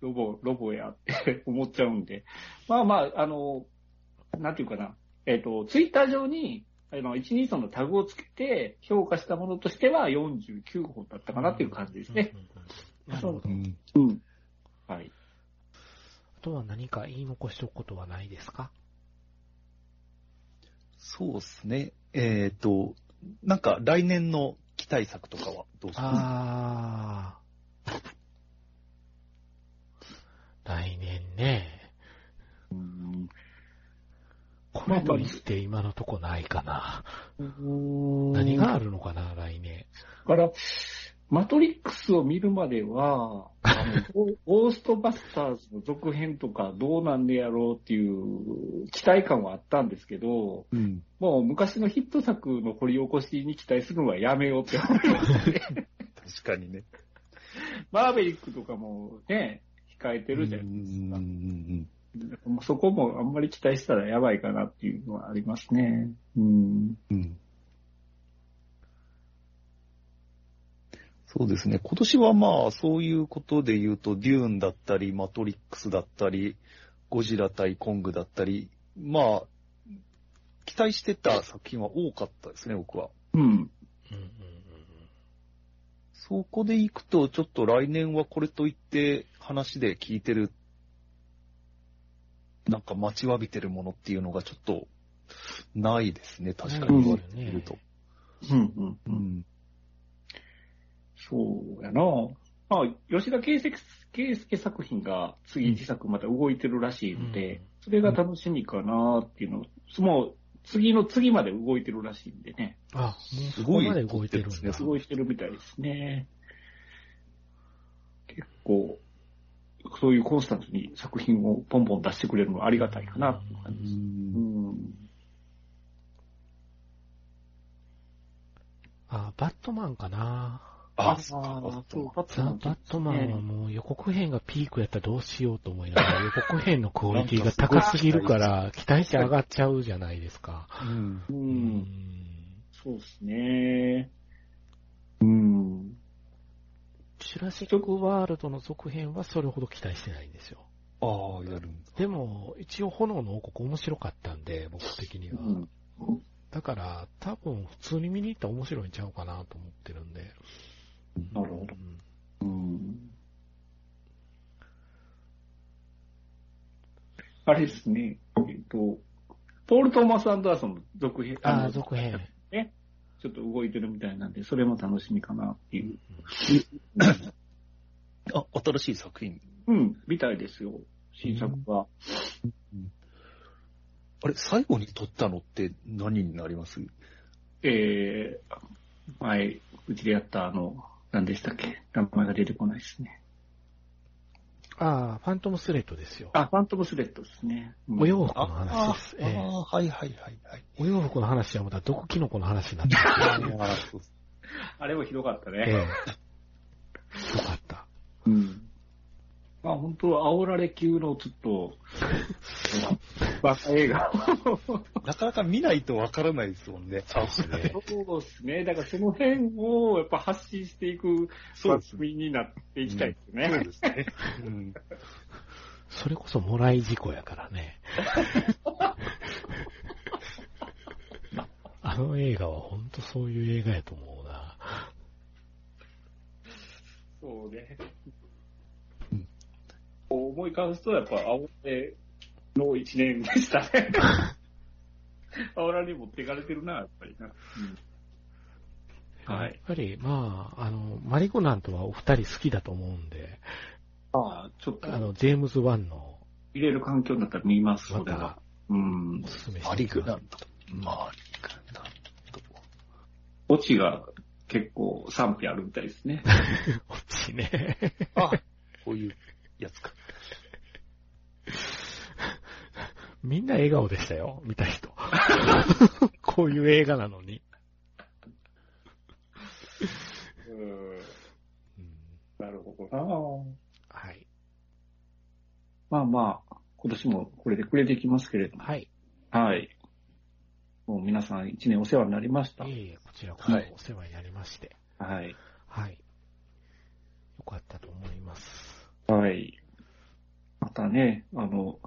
ロボ、ロボやって思っちゃうんで。まあまあ、あの、なんていうかな。えっ、と、ツイッター上に、あの、123のタグをつけて評価したものとしては49本だったかなっていう感じですね。なるほどう。ん。うん。はい。あとは何か言い残しておくことはないですか？そうですね。えっ、と、なんか来年の期待作とかはどうですかあー。来年ね。うんこれと言って今のとこないかな。何があるのかな、来年。だから、マトリックスを見るまでは、あのゴ ーストバスターズの続編とかどうなんでやろうっていう期待感はあったんですけど、うん。もう昔のヒット作の掘り起こしに期待するのはやめようって思いますね。確かにね。マーベリックとかもね、控えてるじゃないですか。うんうんもうそこもあんまり期待したらやばいかなっていうのはありますね。うん。うんうんそうですね。今年はまあ、そういうことで言うと、デューンだったり、マトリックスだったり、ゴジラ対コングだったり、まあ、期待してた作品は多かったですね、僕は。うん。うんうんうんそこで行くと、ちょっと来年はこれといって話で聞いてる、なんか待ちわびてるものっていうのがちょっとないですね、確かに言われてみると。うん。うん。ううん。ん。そうやなまあ、吉田圭介圭介作品が次自作また動いてるらしいので、うんそれが楽しみかなっていうの、もう次の次まで動いてるらしいんでね、あ、もうすごいまで動いてるんだ。す動いてるみたいですね。結構、そういうコンスタントに作品をポンポン出してくれるのはありがたいかなっていう感じです。うん。あ、バットマンかな。あ、あそうかバットマンザ・バットマンはもう予告編がピークやったらどうしようと思いながら、予告編のクオリティが高すぎるから、期待値上がっちゃうじゃないですか。うん。う。うんそうですね。うん。ジュラシックワールドの続編はそれほど期待してないんですよ。ああ、やるんだ。でも、一応炎の王国面白かったんで、僕的には。うんだから、多分普通に見に行ったら面白いんちゃうかなと思ってるんで。なるほどうんうんあれですね、えっと、ポール・トーマス・アンダーソンの続編、ああ、の続編。ちょっと動いてるみたいなんで、それも楽しみかなっていう。あ、新しい作品。うん、みたいですよ、新作は。あれ、最後に撮ったのって何になります？えー、前、うちでやったあの、何でしたっけ？名前が出てこないですね。ああ、ファントムスレッドですよ。あ、ファントムスレッドですね。うんお洋服の話です。ああ、ええはいはいはいはい。お洋服の話はまた毒キノコの話になってます。あそうあれもひどかったえね。え。よかった。うん。まあ本当、煽られ級のちょっと、バカ映画。なかなか見ないとわからないですもんね。そうですね。そうですね。だからその辺をやっぱ発信していくそうです番組になっていきたいですね。そうですね。うん。それこそもらい事故やからね。あの映画は本当そういう映画やと思うな。そうね。うん思い返すと、やっぱ、煽っての一年でしたね。煽られに持っていかれてるな、やっぱりな。はいやっぱり、まあ、あの、マリゴナントはお二人好きだと思うんで、ああ、ちょっとあ、の、ジェームズ・ワンの、入れる環境になったら見ます、それは。うんお。すすめマリグナンント。マリグナント。オチが結構賛否あるみたいですね。こっちね。あ、こういうやつか。みんな笑顔でしたよ、見た人。こういう映画なのに。うん。うんなるほどなはい。まあまあ、今年もこれでくれていきますけれども。はい。はい。もう皆さん一年お世話になりました。いえいえ、こちらこそはいお世話になりまして。はい。はい。よかったと思います。はい。またね、あの、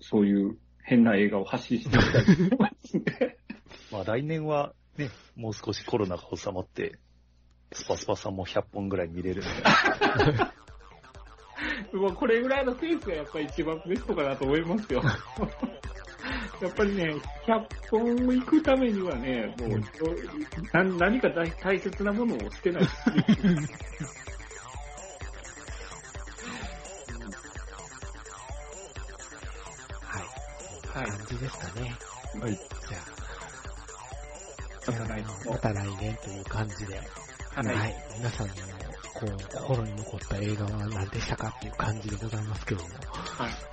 そういう変な映画を発信していきたいと思いますね。まあ来年はね、もう少しコロナが収まって、スパスパさんも100本ぐらい見れるみたいな。も うこれぐらいのペースがやっぱり一番ベストかなと思いますよ。やっぱりね、100本行くためにはね、もう、な何か大大切なものを捨てない。じですかね。はい。じゃあ、また来年また来年という感じで、ははい。皆さんの、こう、心に残った映画は何でしたかっていう感じでございますけども、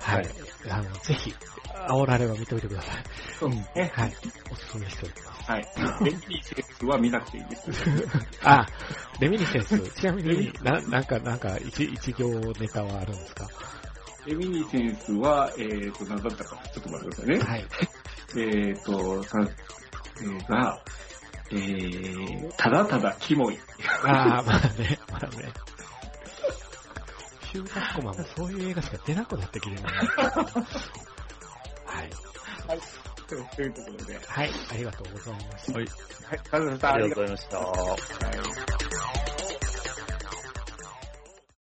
はい。はい。あの、ぜひ、煽られは見ておいてください。そうですね。はい。お勧めしておきます。はい。ベンティーセックスは見なくていいです。あ、レミニセンス。ちなみにな、なんか、なんか、一、一行ネタはあるんですか？レミニセンスは、えーと、何だったか、ちょっと待ってくださいね。はい。えーと、さ、えーが、えー、ただただキモい。ああ、まあね、まあね。ヒューコマンもそういう映画しか出なくなってきてるね。はい。というところで。はい、ありがとうございました。はい。はい、カズさんありがとうございました。ござい。